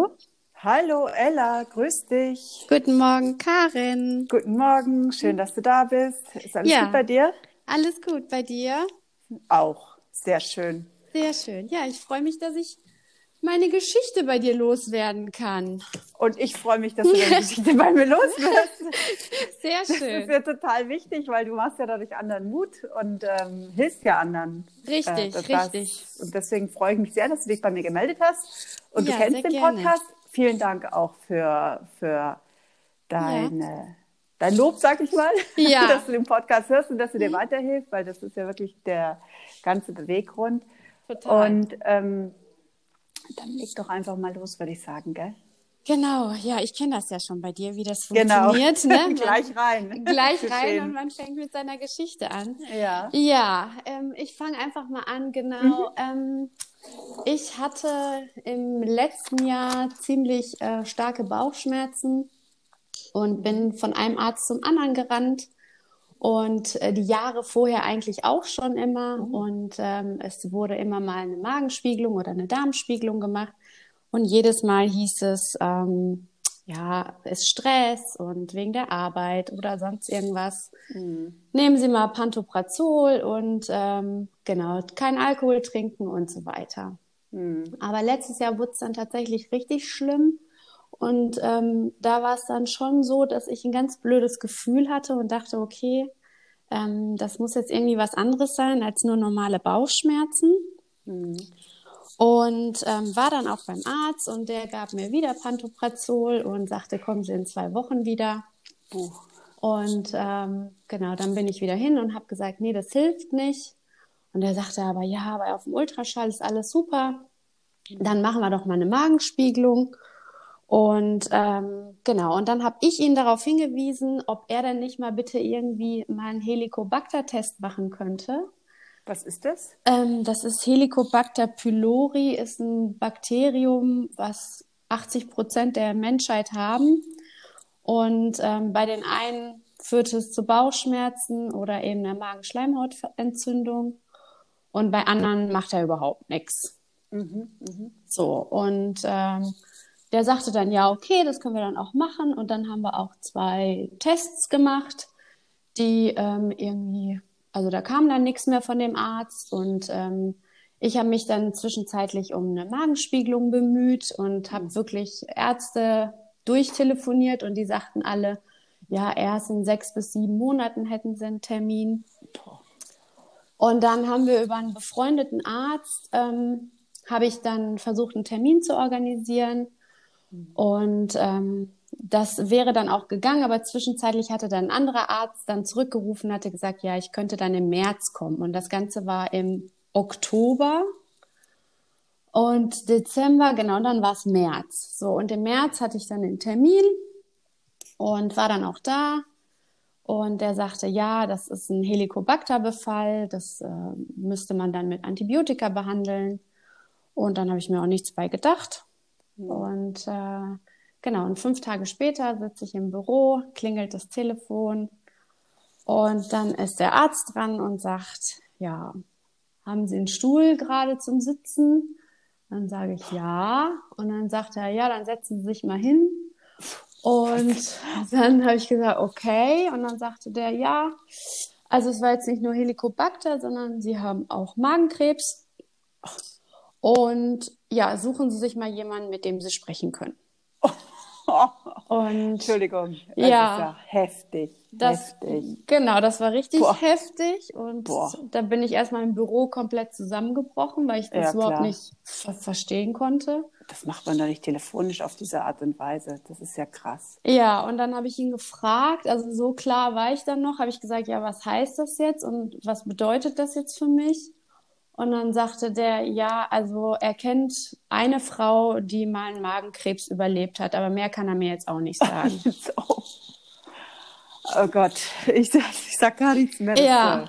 Hallo. Hallo Ella, grüß dich. Guten Morgen, Karin. Guten Morgen, schön, dass du da bist. Ist alles Ja. gut bei dir? Alles gut bei dir? Auch, sehr schön. Sehr schön. Ja, ich freue mich, dass ich meine Geschichte bei dir loswerden kann. Und ich freue mich, dass du deine Geschichte bei mir los wirst. Sehr Das ist schön. ja total wichtig, weil du machst ja dadurch anderen Mut und ähm, hilfst ja anderen. Richtig, das- richtig. Und deswegen freue ich mich sehr, dass du dich bei mir gemeldet hast. Und Ja, du kennst den gerne. Podcast. Vielen Dank auch für, für deine, dein Lob, sag ich mal, Ja. Dass du den Podcast hörst und dass du dir weiterhilfst, weil das ist ja wirklich der ganze Beweggrund. Total. Und ähm, dann leg doch einfach mal los, würde ich sagen, gell? Genau, ja, ich kenne das ja schon bei dir, wie das Genau. funktioniert. Ne? Man- Gleich rein. Gleich rein und man fängt mit seiner Geschichte an. Ja. Ja, ähm, ich fange einfach mal an, genau. Ähm, ich hatte im letzten Jahr ziemlich äh, starke Bauchschmerzen und bin von einem Arzt zum anderen gerannt. Und äh, die Jahre vorher eigentlich auch schon immer. Und ähm, es wurde immer mal eine Magenspiegelung oder eine Darmspiegelung gemacht. Und jedes Mal hieß es, ähm, ja, ist Stress und wegen der Arbeit oder sonst irgendwas. Nehmen Sie mal Pantoprazol und ähm, genau, kein Alkohol trinken und so weiter. Aber letztes Jahr wurde es dann tatsächlich richtig schlimm. Und ähm, da war es dann schon so, dass ich ein ganz blödes Gefühl hatte und dachte, okay, ähm, das muss jetzt irgendwie was anderes sein als nur normale Bauchschmerzen. Und ähm, war dann auch beim Arzt und der gab mir wieder Pantoprazol und sagte, kommen Sie in zwei Wochen wieder. Puh. Und ähm, genau, dann bin ich wieder hin und habe gesagt, nee, das hilft nicht. Und er sagte aber, ja, aber auf dem Ultraschall ist alles super. Dann machen wir doch mal eine Magenspiegelung. Und ähm, genau, und dann habe ich ihn darauf hingewiesen, ob er denn nicht mal bitte irgendwie mal einen Helicobacter-Test machen könnte. Was ist das? Ähm, das ist Helicobacter pylori, ist ein Bakterium, was 80 Prozent der Menschheit haben. Und ähm, bei den einen führt es zu Bauchschmerzen oder eben einer Magenschleimhautentzündung. Und bei anderen macht er überhaupt nichts. So, und ähm, der sagte dann, ja, okay, das können wir dann auch machen. Und dann haben wir auch zwei Tests gemacht, die ähm, irgendwie, also da kam dann nichts mehr von dem Arzt. Und ähm, ich habe mich dann zwischenzeitlich um eine Magenspiegelung bemüht und habe wirklich Ärzte durchtelefoniert und die sagten alle, ja, erst in sechs bis sieben Monaten hätten sie einen Termin. Und dann haben wir über einen befreundeten Arzt, ähm, habe ich dann versucht, einen Termin zu organisieren. Und ähm, das wäre dann auch gegangen, aber zwischenzeitlich hatte dann ein anderer Arzt dann zurückgerufen, hatte gesagt, ja, ich könnte dann im März kommen. Und das Ganze war im Oktober und Dezember, genau, dann war es März. So, und im März hatte ich dann den Termin und war dann auch da. Und der sagte, ja, das ist ein Helicobacter-Befall, das äh, müsste man dann mit Antibiotika behandeln. Und dann habe ich mir auch nichts bei gedacht. Und äh, genau, und fünf Tage später sitze ich im Büro, klingelt das Telefon und dann ist der Arzt dran und sagt, ja, haben Sie einen Stuhl gerade zum Sitzen? Dann sage ich ja. Und dann sagt er, ja, dann setzen Sie sich mal hin. Und dann habe ich gesagt, okay. Und dann sagte der, ja, also es war jetzt nicht nur Helicobacter, sondern Sie haben auch Magenkrebs. Und ja, suchen Sie sich mal jemanden, mit dem Sie sprechen können. Und Entschuldigung. Das Ja. ist ja heftig. das, heftig. genau, das war richtig Boah. heftig. Und Boah. da bin ich erstmal im Büro komplett zusammengebrochen, weil ich das Ja, überhaupt klar. nicht ver verstehen konnte. Das macht man doch nicht telefonisch auf diese Art und Weise. Das ist ja krass. Ja, und dann habe ich ihn gefragt, also so klar war ich dann noch, habe ich gesagt, ja, was heißt das jetzt und was bedeutet das jetzt für mich? Und dann sagte der, ja, also er kennt eine Frau, die mal einen Magenkrebs überlebt hat, aber mehr kann er mir jetzt auch nicht sagen. so. Oh Gott, ich, ich sag gar nichts mehr. Ja. äh,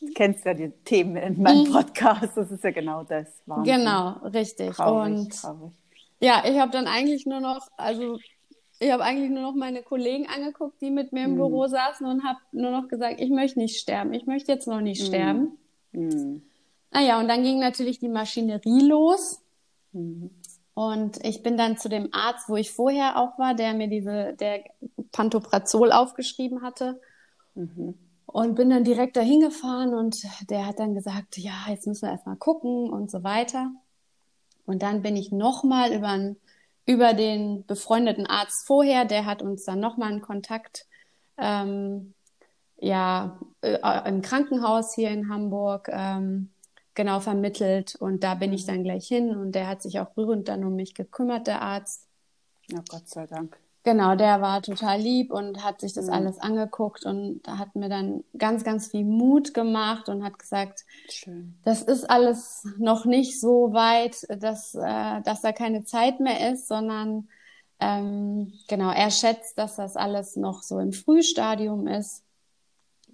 Du kennst ja die Themen in meinem Podcast. Das ist ja genau das. Wahnsinn. Genau, richtig. Traurig, Und traurig. ja, ich habe dann eigentlich nur noch, also ich habe eigentlich nur noch meine Kollegen angeguckt, die mit mir im Büro saßen und habe nur noch gesagt, ich möchte nicht sterben, ich möchte jetzt noch nicht sterben. Hm. Naja, und dann ging natürlich die Maschinerie los. Und ich bin dann zu dem Arzt, wo ich vorher auch war, der mir diese, der Pantoprazol aufgeschrieben hatte. Mhm. Und bin dann direkt dahin gefahren und der hat dann gesagt, ja, jetzt müssen wir erstmal gucken und so weiter. Und dann bin ich nochmal über, über den befreundeten Arzt vorher, der hat uns dann nochmal einen Kontakt ähm, ja, äh, im Krankenhaus hier in Hamburg ähm, genau vermittelt. Und da bin ich dann gleich hin und der hat sich auch rührend dann um mich gekümmert, der Arzt. Ja, Gott sei Dank. Genau, der war total lieb und hat sich das mhm. alles angeguckt und hat mir dann ganz, ganz viel Mut gemacht und hat gesagt, Schön. das ist alles noch nicht so weit, dass, äh, dass da keine Zeit mehr ist, sondern ähm, genau, er schätzt, dass das alles noch so im Frühstadium ist.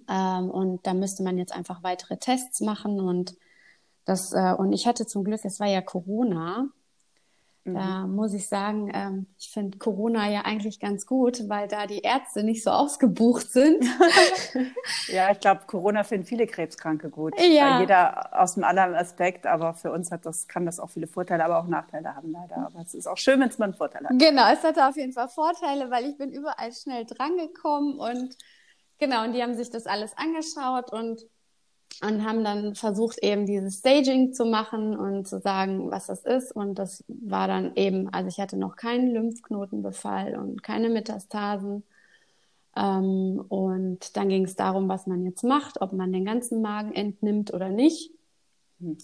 Ähm, und da müsste man jetzt einfach weitere Tests machen und das, äh, und ich hatte zum Glück, es war ja Corona. Da mhm. muss ich sagen, ähm, ich finde Corona ja eigentlich ganz gut, weil da die Ärzte nicht so ausgebucht sind. ja, ich glaube, Corona finden viele Krebskranke gut. Ja. Jeder aus einem anderen Aspekt, aber für uns hat das, kann das auch viele Vorteile, aber auch Nachteile haben leider. Aber es ist auch schön, wenn es mal einen Vorteil hat. Genau, es hatte auf jeden Fall Vorteile, weil ich bin überall schnell drangekommen und genau, und die haben sich das alles angeschaut und und haben dann versucht, eben dieses Staging zu machen und zu sagen, was das ist. Und das war dann eben, also ich hatte noch keinen Lymphknotenbefall und keine Metastasen. Ähm, und dann ging es darum, was man jetzt macht, ob man den ganzen Magen entnimmt oder nicht. Hm.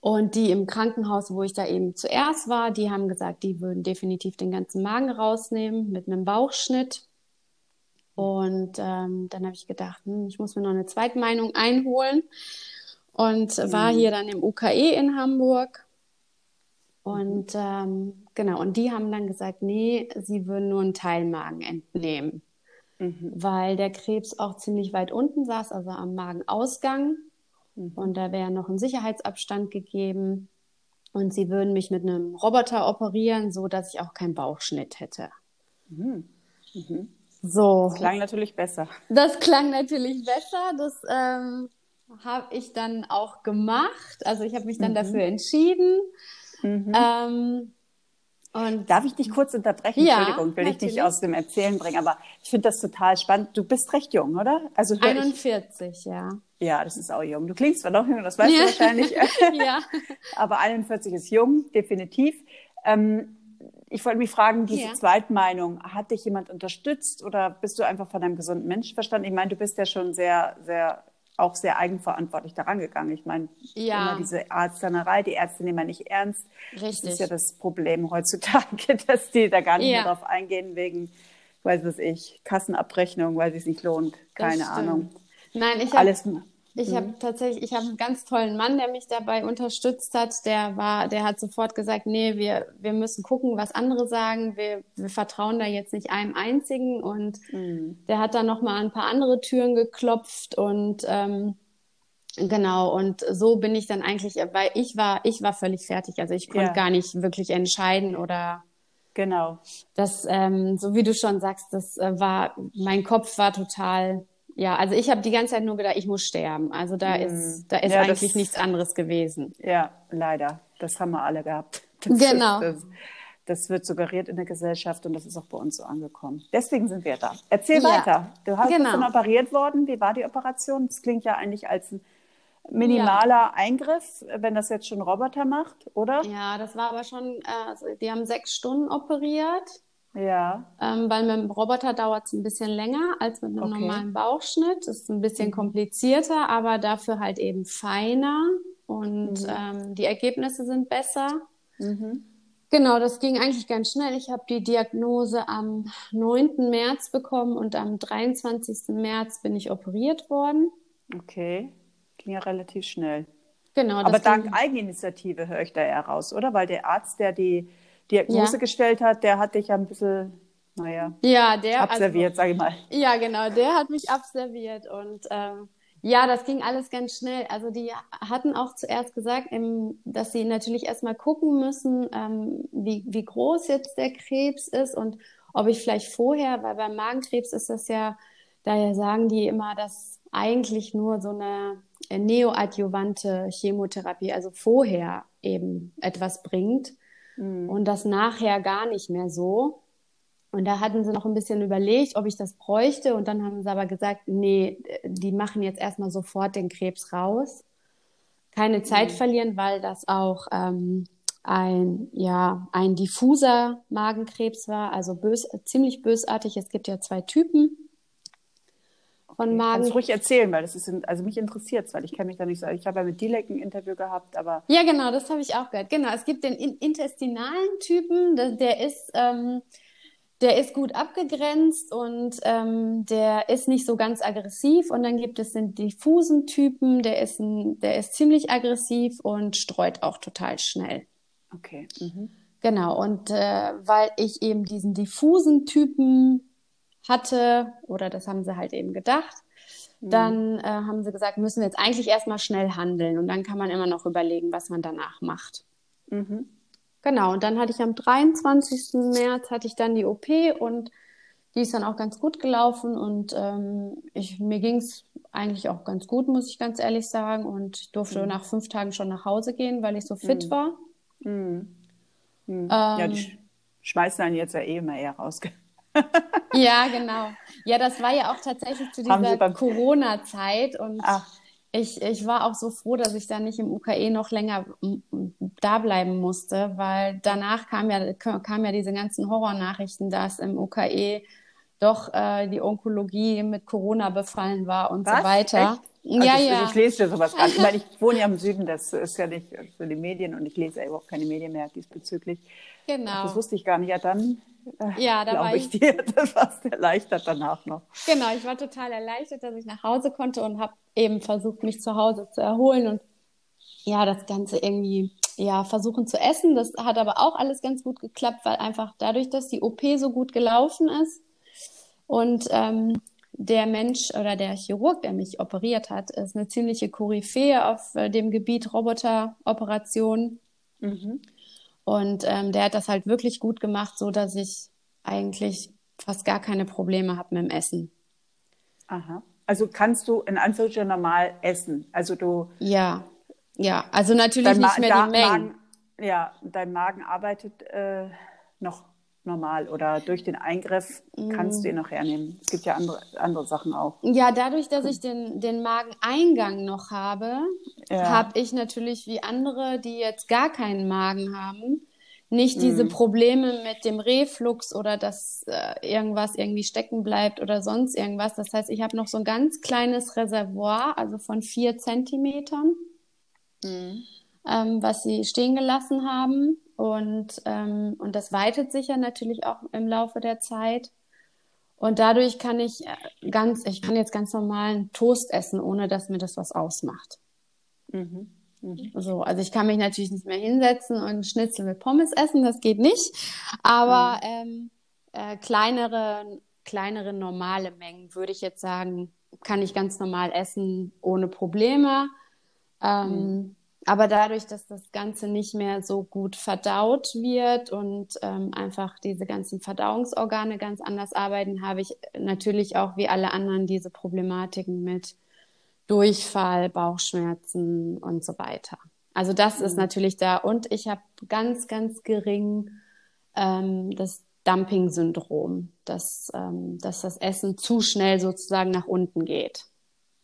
Und die im Krankenhaus, wo ich da eben zuerst war, die haben gesagt, die würden definitiv den ganzen Magen rausnehmen mit einem Bauchschnitt. Und ähm, dann habe ich gedacht, hm, ich muss mir noch eine Zweitmeinung einholen und mhm. war hier dann im UKE in Hamburg. Und ähm, genau, und die haben dann gesagt, nee, sie würden nur einen Teilmagen entnehmen, mhm. weil der Krebs auch ziemlich weit unten saß, also am Magenausgang. Mhm. Und da wäre noch ein Sicherheitsabstand gegeben. Und sie würden mich mit einem Roboter operieren, so dass ich auch keinen Bauchschnitt hätte. Mhm. Mhm. So. Das klang natürlich besser. Das klang natürlich besser. Das ähm, habe ich dann auch gemacht. Also ich habe mich dann mhm. dafür entschieden. Mhm. Ähm, und Darf ich dich kurz unterbrechen? Ja, Entschuldigung, will natürlich. ich dich aus dem Erzählen bringen, aber ich finde das total spannend. Du bist recht jung, oder? Also 41, ich... ja. Ja, das ist auch jung. Du klingst zwar noch jung, das weißt ja. du wahrscheinlich. ja. aber 41 ist jung, definitiv. Ähm, ich wollte mich fragen, diese ja. Zweitmeinung, hat dich jemand unterstützt oder bist du einfach von einem gesunden Menschenverstand? Ich meine, du bist ja schon sehr, sehr, auch sehr eigenverantwortlich daran gegangen. Ich meine, ja. immer diese Arztanerei, die Ärzte nehmen ja nicht ernst. Richtig. Das ist ja das Problem heutzutage, dass die da gar nicht ja. mehr drauf eingehen wegen, weiß was ich, Kassenabrechnung, weil es sich nicht lohnt. Keine Ahnung. Nein, ich habe ich mhm. habe tatsächlich, ich habe einen ganz tollen Mann, der mich dabei unterstützt hat. Der war, der hat sofort gesagt, nee, wir, wir müssen gucken, was andere sagen. Wir, wir vertrauen da jetzt nicht einem einzigen. Und mhm. der hat dann noch mal ein paar andere Türen geklopft und ähm, Genau, und so bin ich dann eigentlich, weil ich war, ich war völlig fertig. Also ich konnte ja. gar nicht wirklich entscheiden oder genau. Das, ähm, so wie du schon sagst, das äh, war, mein Kopf war total ja, also ich habe die ganze Zeit nur gedacht, ich muss sterben. Also da mhm. ist, da ist ja, eigentlich das, nichts anderes gewesen. Ja, leider. Das haben wir alle gehabt. Das genau. Ist, das, das, wird suggeriert in der Gesellschaft und das ist auch bei uns so angekommen. Deswegen sind wir da. Erzähl ja. weiter. Du hast genau. dann operiert worden. Wie war die Operation? Das klingt ja eigentlich als ein minimaler ja. Eingriff, wenn das jetzt schon Roboter macht, oder? Ja, das war aber schon, äh, die haben sechs Stunden operiert. Ja. Ähm, weil mit dem Roboter dauert es ein bisschen länger als mit einem okay. normalen Bauchschnitt. Das ist ein bisschen mhm. komplizierter, aber dafür halt eben feiner und mhm. ähm, die Ergebnisse sind besser. Mhm. Genau, das ging eigentlich ganz schnell. Ich habe die Diagnose am 9. März bekommen und am 23. März bin ich operiert worden. Okay, ging ja relativ schnell. Genau. Aber dank Eigeninitiative höre ich da eher raus, oder? Weil der Arzt, der die Diagnose ja. gestellt hat, der hat dich ja ein bisschen, naja, ja, der, abserviert, also, sage ich mal. Ja, genau, der hat mich abserviert und ähm, ja, das ging alles ganz schnell. Also die hatten auch zuerst gesagt, ähm, dass sie natürlich erstmal gucken müssen, ähm, wie, wie groß jetzt der Krebs ist und ob ich vielleicht vorher, weil beim Magenkrebs ist das ja, daher sagen die immer, dass eigentlich nur so eine neoadjuvante Chemotherapie, also vorher eben etwas bringt. Mhm. und das nachher gar nicht mehr so. Und da hatten sie noch ein bisschen überlegt, ob ich das bräuchte. Und dann haben sie aber gesagt, nee, die machen jetzt erstmal sofort den Krebs raus. Keine Zeit mhm. verlieren, weil das auch ähm, ein, ja, ein diffuser Magenkrebs war, also bös, ziemlich bösartig. Es gibt ja zwei Typen von okay. Magen. Kannst ruhig erzählen, weil das ist, also mich interessiert es, weil ich kenne mich da nicht so. Ich habe ja mit Dilek ein Interview gehabt, aber. Ja, genau, das habe ich auch gehört. Genau, es gibt den intestinalen Typen, der, der ist, ähm, der ist gut abgegrenzt und ähm, der ist nicht so ganz aggressiv. Und dann gibt es den diffusen Typen, der ist, ein, der ist ziemlich aggressiv und streut auch total schnell. Okay. Mhm. Genau, und äh, weil ich eben diesen diffusen Typen hatte, oder das haben sie halt eben gedacht, mhm. dann äh, haben sie gesagt, müssen wir jetzt eigentlich erstmal schnell handeln und dann kann man immer noch überlegen, was man danach macht. Mhm. Genau, und dann hatte ich am 23. März hatte ich dann die OP und die ist dann auch ganz gut gelaufen und ähm, ich, mir ging es eigentlich auch ganz gut, muss ich ganz ehrlich sagen. Und durfte mhm. nach fünf Tagen schon nach Hause gehen, weil ich so fit mhm. war. Ähm, ja, die schmeißen dann jetzt ja eh immer eher raus. Ja, genau. Ja, das war ja auch tatsächlich zu dieser Corona-Zeit und Ach ich, ich war auch so froh, dass ich da nicht im UKE noch länger da bleiben musste, weil danach kam ja, kam ja diese ganzen Horrornachrichten, dass im UKE doch äh, die Onkologie mit Corona befallen war und Was? so weiter. Echt? Also ja, ich, ja. Ich lese ja sowas gerade. Ich meine, ich wohne ja im Süden, das ist ja nicht für die Medien und ich lese ja überhaupt keine Medien mehr diesbezüglich. Genau. Das wusste ich gar nicht. Ja, dann ja, da glaube ich, ich dir, das warst erleichtert danach noch. Genau, ich war total erleichtert, dass ich nach Hause konnte und habe eben versucht, mich zu Hause zu erholen und ja, das Ganze irgendwie ja, versuchen zu essen. Das hat aber auch alles ganz gut geklappt, weil einfach dadurch, dass die OP so gut gelaufen ist und ähm, der Mensch oder der Chirurg, der mich operiert hat, ist eine ziemliche Koryphäe auf äh, dem Gebiet Roboteroperation. Mhm. Und ähm, der hat das halt wirklich gut gemacht, so dass ich eigentlich fast gar keine Probleme habe mit dem Essen. Aha. Also kannst du in Anführungsstrichen normal essen? Also du. Ja, ja. Also natürlich nicht mehr die Mengen. Magen, ja, dein Magen arbeitet äh, noch normal oder durch den Eingriff kannst du ihn noch hernehmen. Es gibt ja andere, andere Sachen auch. Ja, dadurch, dass ich den, den Mageneingang noch habe, ja. habe ich natürlich wie andere, die jetzt gar keinen Magen haben, nicht diese mhm. Probleme mit dem Reflux oder dass äh, irgendwas irgendwie stecken bleibt oder sonst irgendwas. Das heißt, ich habe noch so ein ganz kleines Reservoir, also von vier Zentimetern, mhm. ähm, was sie stehen gelassen haben. Und, ähm, und das weitet sich ja natürlich auch im Laufe der Zeit. Und dadurch kann ich äh, ganz, ich kann jetzt ganz normalen Toast essen, ohne dass mir das was ausmacht. Mhm. Mhm. So, also ich kann mich natürlich nicht mehr hinsetzen und Schnitzel mit Pommes essen, das geht nicht. Aber mhm. ähm, äh, kleinere, kleinere normale Mengen würde ich jetzt sagen, kann ich ganz normal essen ohne Probleme. Ähm, mhm. Aber dadurch, dass das Ganze nicht mehr so gut verdaut wird und ähm, einfach diese ganzen Verdauungsorgane ganz anders arbeiten, habe ich natürlich auch wie alle anderen diese Problematiken mit Durchfall, Bauchschmerzen und so weiter. Also das mhm. ist natürlich da. Und ich habe ganz, ganz gering ähm, das Dumping-Syndrom, dass, ähm, dass das Essen zu schnell sozusagen nach unten geht.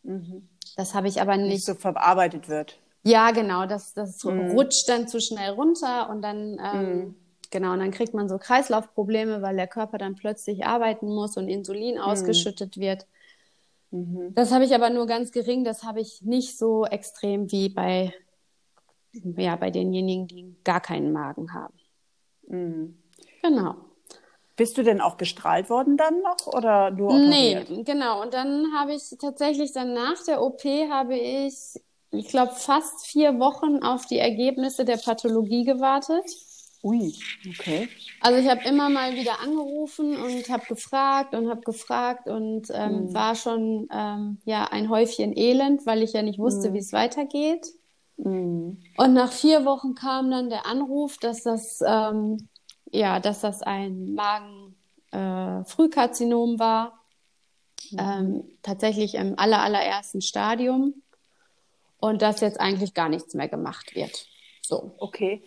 Mhm. Das habe ich aber nicht. Nicht so verarbeitet wird. Ja, genau, das, das mhm. rutscht dann zu schnell runter und dann, ähm, mhm. genau, und dann kriegt man so Kreislaufprobleme, weil der Körper dann plötzlich arbeiten muss und Insulin mhm. ausgeschüttet wird. Mhm. Das habe ich aber nur ganz gering, das habe ich nicht so extrem wie bei, ja, bei denjenigen, die gar keinen Magen haben. Mhm. Genau. Bist du denn auch gestrahlt worden dann noch oder nur operiert? Nee, genau. Und dann habe ich tatsächlich dann nach der OP habe ich ich glaube, fast vier Wochen auf die Ergebnisse der Pathologie gewartet. Ui, okay. Also ich habe immer mal wieder angerufen und habe gefragt und habe gefragt und ähm, mhm. war schon ähm, ja ein Häufchen Elend, weil ich ja nicht wusste, mhm. wie es weitergeht. Mhm. Und nach vier Wochen kam dann der Anruf, dass das ähm, ja, dass das ein Magen-Frühkarzinom äh, war, mhm. ähm, tatsächlich im aller allerersten Stadium und dass jetzt eigentlich gar nichts mehr gemacht wird. So. Okay.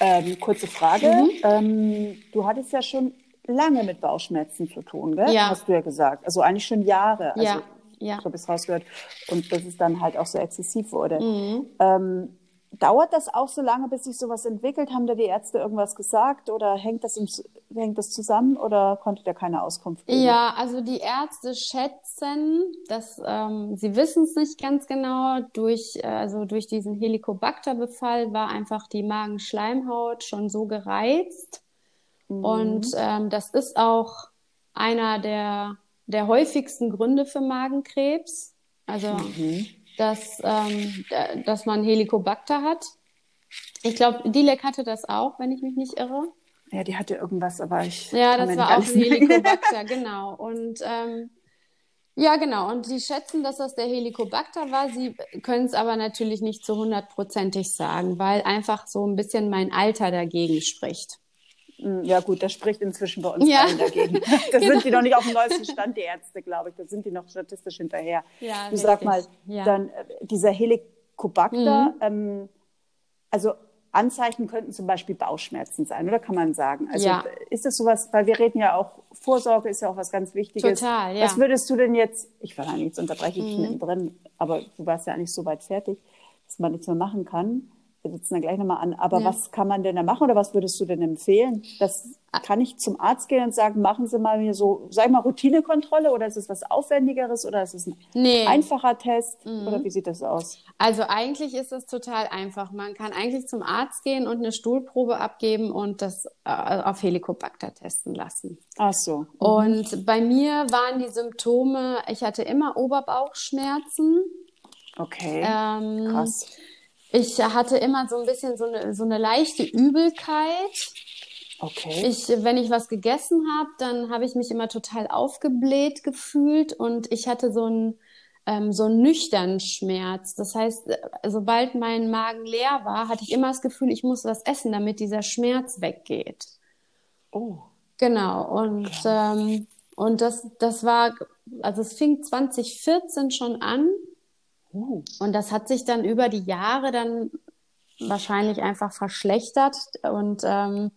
Ähm, kurze Frage. Mhm. Ähm, du hattest ja schon lange mit Bauchschmerzen zu tun, gell? Ja. Hast du ja gesagt. Also eigentlich schon Jahre. Also, ja. ja. So es rausgehört. Und bis es dann halt auch so exzessiv wurde. Mhm. Ähm, Dauert das auch so lange, bis sich sowas entwickelt? Haben da die Ärzte irgendwas gesagt oder hängt das, im, hängt das zusammen oder konnte der keine Auskunft geben? Ja, also die Ärzte schätzen, dass ähm, sie wissen es nicht ganz genau. Durch, äh, also durch diesen Helicobacter-Befall war einfach die Magenschleimhaut schon so gereizt. Mhm. Und ähm, das ist auch einer der, der häufigsten Gründe für Magenkrebs. Also mhm dass, ähm, dass man Helicobacter hat. Ich glaube, Dilek hatte das auch, wenn ich mich nicht irre. Ja, die hatte irgendwas, aber ich. Ja, das war auch ein Helicobacter, genau. Und ähm, ja, genau. Und sie schätzen, dass das der Helicobacter war. Sie können es aber natürlich nicht zu hundertprozentig sagen, weil einfach so ein bisschen mein Alter dagegen spricht. Hm, ja gut, das spricht inzwischen bei uns ja. allen dagegen. Da genau. sind die noch nicht auf dem neuesten Stand, die Ärzte, glaube ich. Da sind die noch statistisch hinterher. Ja, du richtig. sag mal, ja. dann äh, dieser Helicobacter, mhm. ähm, also Anzeichen könnten zum Beispiel Bauchschmerzen sein, oder kann man sagen? Also ja. ist das sowas, weil wir reden ja auch, Vorsorge ist ja auch was ganz Wichtiges. Total, ja. Was würdest du denn jetzt, ich war eigentlich, jetzt unterbreche ich mhm. mittendrin, aber du warst ja eigentlich so weit fertig, dass man nichts mehr machen kann wir sitzen da gleich nochmal an. Aber ja. was kann man denn da machen oder was würdest du denn empfehlen? Das kann ich zum Arzt gehen und sagen, machen Sie mal mir so, sag ich mal, Routinekontrolle oder ist es was Aufwendigeres oder ist es ein nee. einfacher Test mhm. oder wie sieht das aus? Also eigentlich ist es total einfach. Man kann eigentlich zum Arzt gehen und eine Stuhlprobe abgeben und das äh, auf Helicobacter testen lassen. Ach so. Mhm. Und bei mir waren die Symptome, ich hatte immer Oberbauchschmerzen. Okay. Ähm, Krass. Ich hatte immer so ein bisschen so eine, so eine leichte Übelkeit. Okay. Ich, wenn ich was gegessen habe, dann habe ich mich immer total aufgebläht gefühlt und ich hatte so einen ähm, so einen nüchternen Schmerz. Das heißt, sobald mein Magen leer war, hatte ich immer das Gefühl, ich muss was essen, damit dieser Schmerz weggeht. Oh. Genau. Und ähm, und das das war, also es fing 2014 schon an Uh. Und das hat sich dann über die Jahre dann wahrscheinlich einfach verschlechtert und ähm,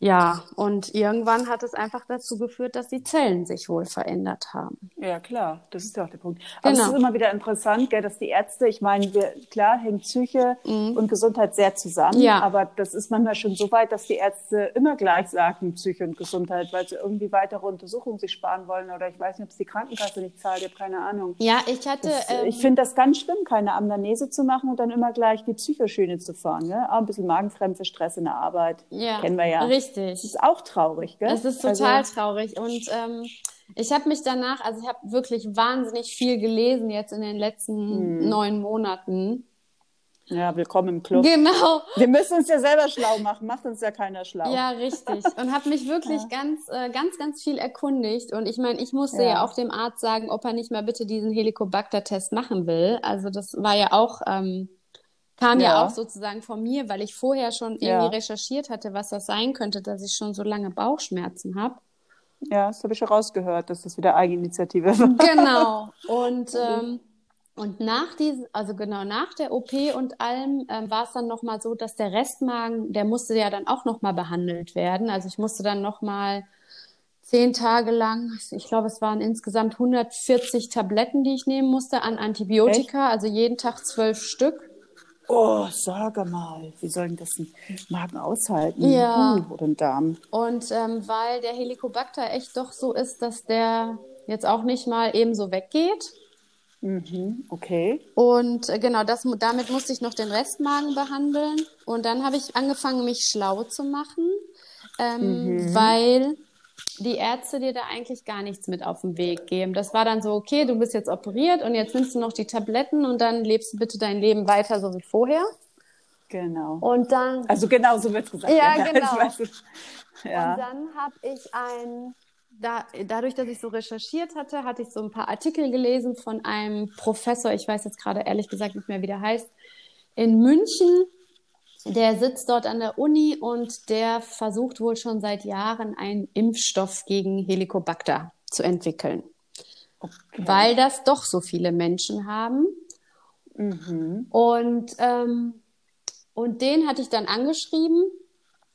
ja, und irgendwann hat es einfach dazu geführt, dass die Zellen sich wohl verändert haben. Ja, klar, das ist ja auch der Punkt. Aber genau. es ist immer wieder interessant, gell, dass die Ärzte, ich meine, wir, klar hängt Psyche mhm. und Gesundheit sehr zusammen, ja. aber das ist manchmal schon so weit, dass die Ärzte immer gleich sagen, Psyche und Gesundheit, weil sie irgendwie weitere Untersuchungen sich sparen wollen oder ich weiß nicht, ob es die Krankenkasse nicht zahlt, ich habe keine Ahnung. Ja, ich hatte... Das, ähm, ich finde das ganz schlimm, keine Amnese zu machen und dann immer gleich die Psychoschiene zu fahren. Ne? Auch ein bisschen Magenkrämpfe, Stress in der Arbeit, ja. kennen wir ja. Richtig. Richtig. Das ist auch traurig, gell? Das ist total also, traurig. Und ähm, ich habe mich danach, also ich habe wirklich wahnsinnig viel gelesen jetzt in den letzten hm. neun Monaten. Ja, willkommen im Club. Genau. Wir müssen uns ja selber schlau machen, macht uns ja keiner schlau. Ja, richtig. Und habe mich wirklich ja. ganz, äh, ganz, ganz viel erkundigt. Und ich meine, ich musste ja. ja. auch dem Arzt sagen, ob er nicht mal bitte diesen Helicobacter-Test machen will. Also das war ja auch ähm, Kam ja. ja. auch sozusagen von mir, weil ich vorher schon irgendwie ja. recherchiert hatte, was das sein könnte, dass ich schon so lange Bauchschmerzen habe. Ja, das habe ich schon rausgehört, dass das wieder Eigeninitiative war. Genau. Und, ähm, und nach diesem, also genau nach der OP und allem ähm, war es dann nochmal so, dass der Restmagen, der musste ja dann auch nochmal behandelt werden. Also ich musste dann nochmal zehn Tage lang, ich glaube, es waren insgesamt 140 Tabletten, die ich nehmen musste an Antibiotika, Echt? also jeden Tag zwölf Stück. Oh, sage mal, wie sollen das ein Magen aushalten? Ja. Uh, oder ein Darm? Und ähm, weil der Helicobacter echt doch so ist, dass der jetzt auch nicht mal ebenso weggeht. Mhm, okay. Und äh, genau, das, damit musste ich noch den Restmagen behandeln. Und dann habe ich angefangen, mich schlau zu machen, ähm, mhm. weil die Ärzte dir da eigentlich gar nichts mit auf den Weg geben. Das war dann so, okay, du bist jetzt operiert und jetzt nimmst du noch die Tabletten und dann lebst du bitte dein Leben weiter so wie vorher. Genau. Und dann. Also genau so wird gesagt. Ja, ja genau. ja. Und dann habe ich ein, da, dadurch, dass ich so recherchiert hatte, hatte ich so ein paar Artikel gelesen von einem Professor, ich weiß jetzt gerade ehrlich gesagt nicht mehr, wie der heißt, in München, der sitzt dort an der Uni und der versucht wohl schon seit Jahren einen Impfstoff gegen Helicobacter zu entwickeln. Okay. Weil das doch so viele Menschen haben. Mhm. Und, ähm, und den hatte ich dann angeschrieben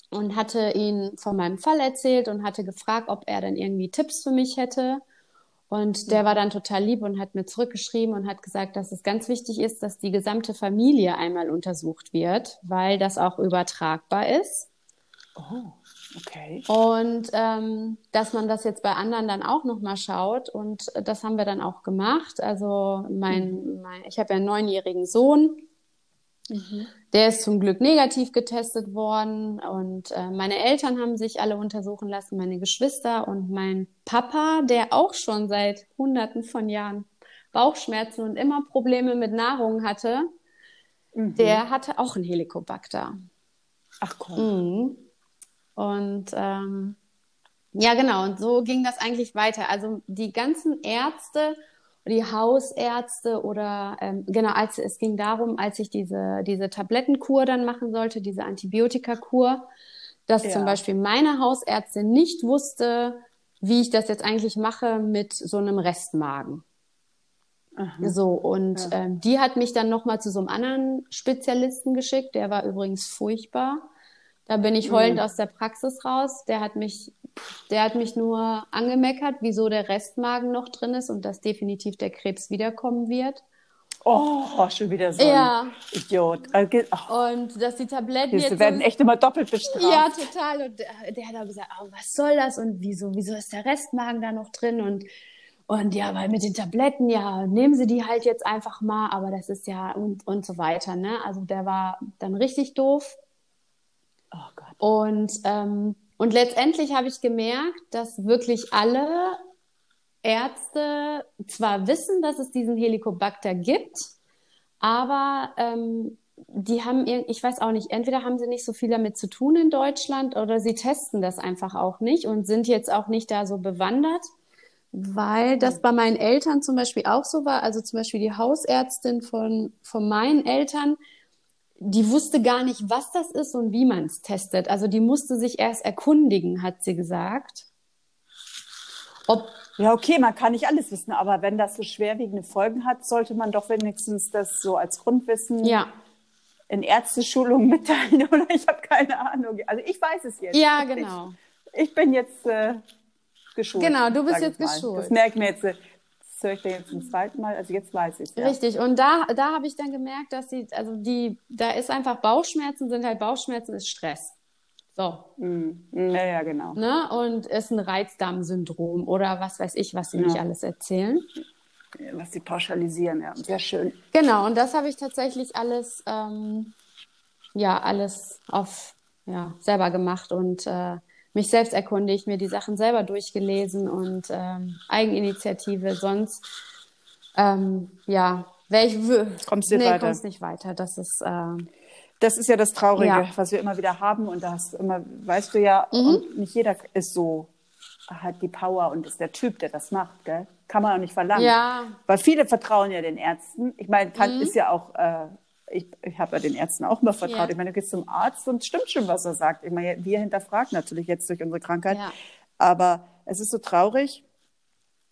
und hatte ihn von meinem Fall erzählt und hatte gefragt, ob er dann irgendwie Tipps für mich hätte. Und der war dann total lieb und hat mir zurückgeschrieben und hat gesagt, dass es ganz wichtig ist, dass die gesamte Familie einmal untersucht wird, weil das auch übertragbar ist. Oh, okay. Und ähm, dass man das jetzt bei anderen dann auch nochmal schaut. Und das haben wir dann auch gemacht. Also mein, mein ich habe ja einen neunjährigen Sohn Mhm. Der ist zum Glück negativ getestet worden und äh, meine Eltern haben sich alle untersuchen lassen, meine Geschwister und mein Papa, der auch schon seit Hunderten von Jahren Bauchschmerzen und immer Probleme mit Nahrung hatte, mhm. der hatte auch ein Helicobacter. Ach komm. Mhm. Und ähm, ja, genau, und so ging das eigentlich weiter. Also die ganzen Ärzte die Hausärzte oder ähm, genau, als es ging darum, als ich diese, diese Tablettenkur dann machen sollte, diese Antibiotikakur, dass ja. zum Beispiel meine Hausärztin nicht wusste, wie ich das jetzt eigentlich mache mit so einem Restmagen. Aha. So, und ja. ähm, die hat mich dann nochmal zu so einem anderen Spezialisten geschickt, der war übrigens furchtbar. Da bin ich heulend mhm. aus der Praxis raus. Der hat mich der hat mich nur angemeckert, wieso der Restmagen noch drin ist und dass definitiv der Krebs wiederkommen wird. Oh, schon wieder so ja. Idiot. Oh. Und dass die Tabletten jetzt... werden echt immer doppelt bestraft. Ja, total. Und der, hat auch gesagt, oh, was soll das und wieso, wieso ist der Restmagen da noch drin und und ja, weil mit den Tabletten, ja, nehmen Sie die halt jetzt einfach mal, aber das ist ja und, und so weiter, ne? Also der war dann richtig doof. Oh Gott. Und ähm, und letztendlich habe ich gemerkt, dass wirklich alle Ärzte zwar wissen, dass es diesen Helicobacter gibt, aber ähm, die haben, ich weiß auch nicht, entweder haben sie nicht so viel damit zu tun in Deutschland oder sie testen das einfach auch nicht und sind jetzt auch nicht da so bewandert, weil das bei meinen Eltern zum Beispiel auch so war. Also zum Beispiel die Hausärztin von, von meinen Eltern, die wusste gar nicht, was das ist und wie man es testet. Also die musste sich erst erkundigen, hat sie gesagt. Ob ja, okay, man kann nicht alles wissen, aber wenn das so schwerwiegende Folgen hat, sollte man doch wenigstens das so als Grundwissen ja. in Ärzteschulungen mitteilen oder ich habe keine Ahnung. Also ich weiß es jetzt. Ja, genau. Ich, ich bin jetzt äh, geschult. Genau, du bist jetzt geschult. Das merkt mir jetzt. Äh, höre ich jetzt zum zweiten Mal, also jetzt weiß ich ja. Richtig, und da, da habe ich dann gemerkt, dass sie, also die, da ist einfach Bauchschmerzen, sind halt Bauchschmerzen, ist Stress. So. Mm. Ja, ja, genau. Ne? Und ist ein Reizdarmsyndrom oder was weiß ich, was sie ja. nicht alles erzählen. Was sie pauschalisieren, ja. Sehr schön. Genau, und das habe ich tatsächlich alles, ähm, ja, alles auf, ja, selber gemacht und äh, mich selbst erkundigt, mir die Sachen selber durchgelesen und ähm, Eigeninitiative. Sonst, ähm, ja, wäre ich. Kommst du nee, weiter? kommst nicht weiter. Das ist. Äh, das ist ja das Traurige, ja. was wir immer wieder haben. Und da hast du immer, weißt du ja, mhm. und nicht jeder ist so, hat die Power und ist der Typ, der das macht, gell? Kann man auch nicht verlangen. Ja. Weil viele vertrauen ja den Ärzten. Ich meine, mhm. ist ja auch äh, ich, ich habe ja den Ärzten auch immer vertraut. Ja. Ich meine, du gehst zum Arzt und stimmt schon, was er sagt. Ich meine, wir hinterfragen natürlich jetzt durch unsere Krankheit. Ja. Aber es ist so traurig,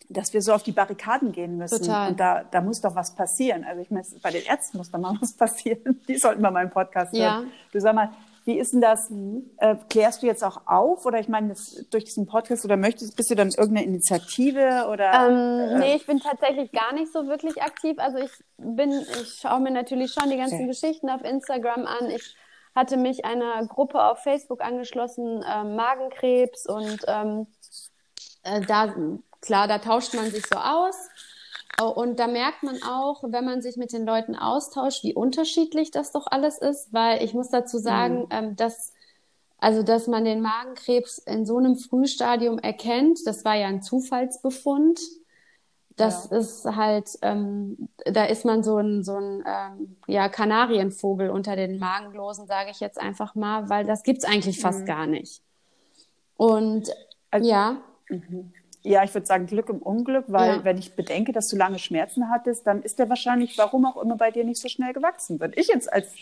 dass wir so auf die Barrikaden gehen müssen. Total. Und da, da muss doch was passieren. Also ich meine, bei den Ärzten muss da mal was passieren. Die sollten mal meinen Podcast hören. Ja. Du sag mal, wie ist denn das? Äh, klärst du jetzt auch auf? Oder ich meine, das, durch diesen Podcast oder möchtest, bist du dann irgendeine Initiative oder? Ähm, äh, nee, ich bin tatsächlich gar nicht so wirklich aktiv. Also ich bin, ich schaue mir natürlich schon die ganzen okay. Geschichten auf Instagram an. Ich hatte mich einer Gruppe auf Facebook angeschlossen, äh, Magenkrebs und ähm, äh, da, klar, da tauscht man sich so aus. Und da merkt man auch, wenn man sich mit den Leuten austauscht, wie unterschiedlich das doch alles ist, weil ich muss dazu sagen, mhm. dass also dass man den Magenkrebs in so einem Frühstadium erkennt, das war ja ein Zufallsbefund. Das ja. ist halt, ähm, da ist man so ein, so ein ähm, ja, Kanarienvogel unter den Magenlosen, sage ich jetzt einfach mal, weil das gibt's eigentlich fast mhm. gar nicht. Und also, ja. Mhm. Ja, ich würde sagen Glück im Unglück, weil ja. wenn ich bedenke, dass du lange Schmerzen hattest, dann ist der wahrscheinlich, warum auch immer, bei dir nicht so schnell gewachsen. Wenn ich jetzt als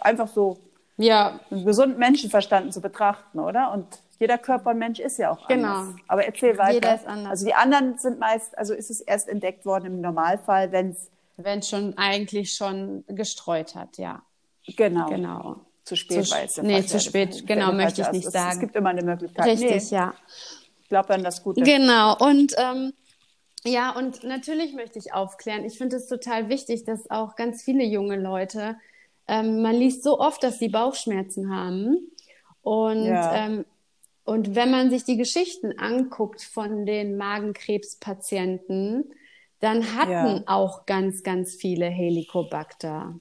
einfach so ja. einen gesunden Menschenverstanden zu betrachten, oder? Und jeder Körper und Mensch ist ja auch genau. anders. Genau. Aber erzähl weiter. Jeder ist anders. Also die anderen sind meist, also ist es erst entdeckt worden im Normalfall, wenn es wenn es schon eigentlich schon gestreut hat, ja. Genau. Genau. zu spät, zu, Nee, zu spät, genau, möchte ich nicht sagen. Es gibt immer eine Möglichkeit. Richtig, nee, ja. Ich glaube an das Gute. Genau, und ähm, ja, und natürlich möchte ich aufklären. Ich finde es total wichtig, dass auch ganz viele junge Leute, ähm, man liest so oft, dass sie Bauchschmerzen haben. Und, ja. ähm, und wenn man sich die Geschichten anguckt von den Magenkrebspatienten, dann hatten ja. auch ganz, ganz viele Helicobacter.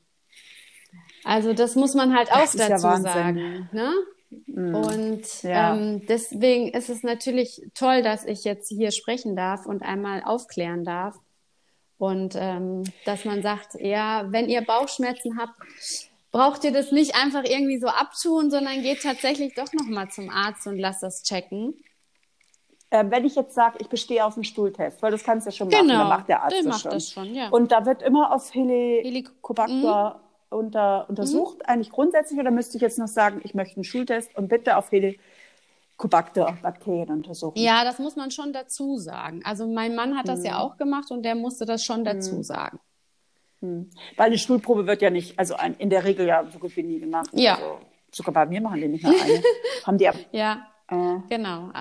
Also das muss man halt auch dazu ja sagen. Ne? Mm. Und ja. ähm, deswegen ist es natürlich toll, dass ich jetzt hier sprechen darf und einmal aufklären darf. Und ähm, dass man sagt, ja, wenn ihr Bauchschmerzen habt, braucht ihr das nicht einfach irgendwie so abtun, sondern geht tatsächlich doch nochmal zum Arzt und lasst das checken. Ähm, wenn ich jetzt sage, ich bestehe auf einen Stuhltest, weil das kannst du ja schon machen, genau, dann macht der Arzt das macht schon. Das schon ja. Und da wird immer auf Heli Helicobacter mhm. Unter, untersucht, mhm. eigentlich grundsätzlich, oder müsste ich jetzt noch sagen, ich möchte einen Stuhltest und bitte auf Helicobacter-Bakterien untersuchen? Ja, das muss man schon dazu sagen. Also mein Mann hat das mhm. ja auch gemacht und der musste das schon dazu mhm. sagen. Weil eine Stuhlprobe wird ja nicht, also ein, in der Regel ja so gut wie nie gemacht. Ja. Also, sogar bei mir machen die nicht mehr eine. Haben die Ja, äh, genau.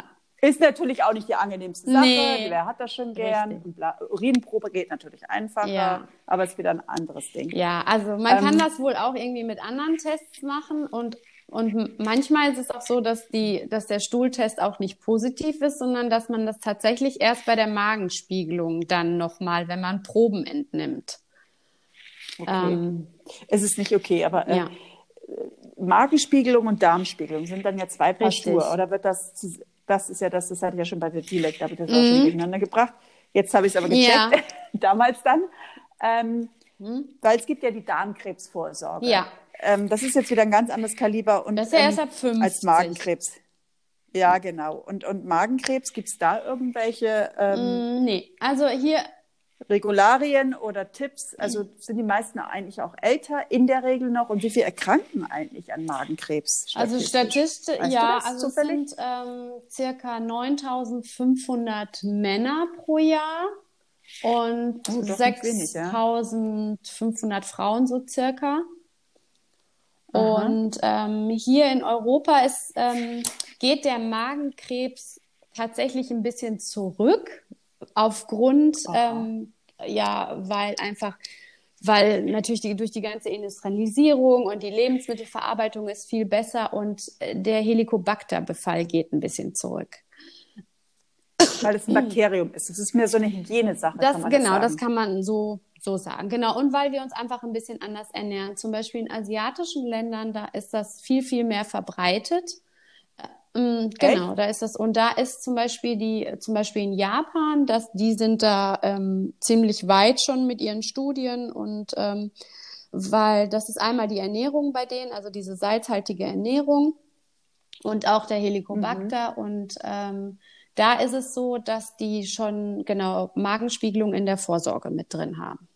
Ist natürlich auch nicht die angenehmste Sache. Nee. Wer hat das schon gern? Urinprobe geht natürlich einfacher, ja. aber es ist wieder ein anderes Ding. Ja, also man ähm, kann das wohl auch irgendwie mit anderen Tests machen und und manchmal ist es auch so, dass, die, dass der Stuhltest auch nicht positiv ist, sondern dass man das tatsächlich erst bei der Magenspiegelung dann nochmal, wenn man Proben entnimmt. Okay. Ähm, es ist nicht okay, aber äh, ja. Magenspiegelung und Darmspiegelung sind dann ja zwei Paar Richtig. Schuhe. Oder wird das, das ist ja das, das hatte ich ja schon bei der Dilek, da habe ich das mhm. auch schon mhm. durcheinander gebracht. Jetzt habe ich es aber gecheckt, ja. damals dann. Ähm, mhm. Weil es gibt ja die Darmkrebsvorsorge. Ja. Ähm, das ist jetzt wieder ein ganz anderes Kaliber und, das ist ja erst ab 50. Ähm, als Magenkrebs. Ja, genau. Und, und Magenkrebs, gibt es da irgendwelche? Ähm, mm, nee, also hier Regularien oder Tipps? Also sind die meisten eigentlich auch älter in der Regel noch? Und wie viele erkranken eigentlich an Magenkrebs? Also statistisch, weißt ja, also es sind ähm, circa 9500 Männer pro Jahr und oh, 6500 ja? Frauen so circa. Aha. Und ähm, hier in Europa ist, ähm, geht der Magenkrebs tatsächlich ein bisschen zurück aufgrund, ähm, ja, weil einfach, weil natürlich die, durch die ganze Industrialisierung und die Lebensmittelverarbeitung ist viel besser und äh, der Helicobacter-Befall geht ein bisschen zurück. Weil es ein Bakterium ist. Das ist mehr so eine Hygienesache. Das, genau, das, das kann man so so sagen. Genau. Und weil wir uns einfach ein bisschen anders ernähren. Zum Beispiel in asiatischen Ländern, da ist das viel, viel mehr verbreitet. Mm, genau, da ist das. Und da ist zum Beispiel die, zum Beispiel in Japan, dass die sind da ähm, ziemlich weit schon mit ihren Studien und ähm, weil das ist einmal die Ernährung bei denen, also diese salzhaltige Ernährung und auch der Helicobacter mhm. und ähm, da ist es so, dass die schon genau Magenspiegelung in der Vorsorge mit drin haben.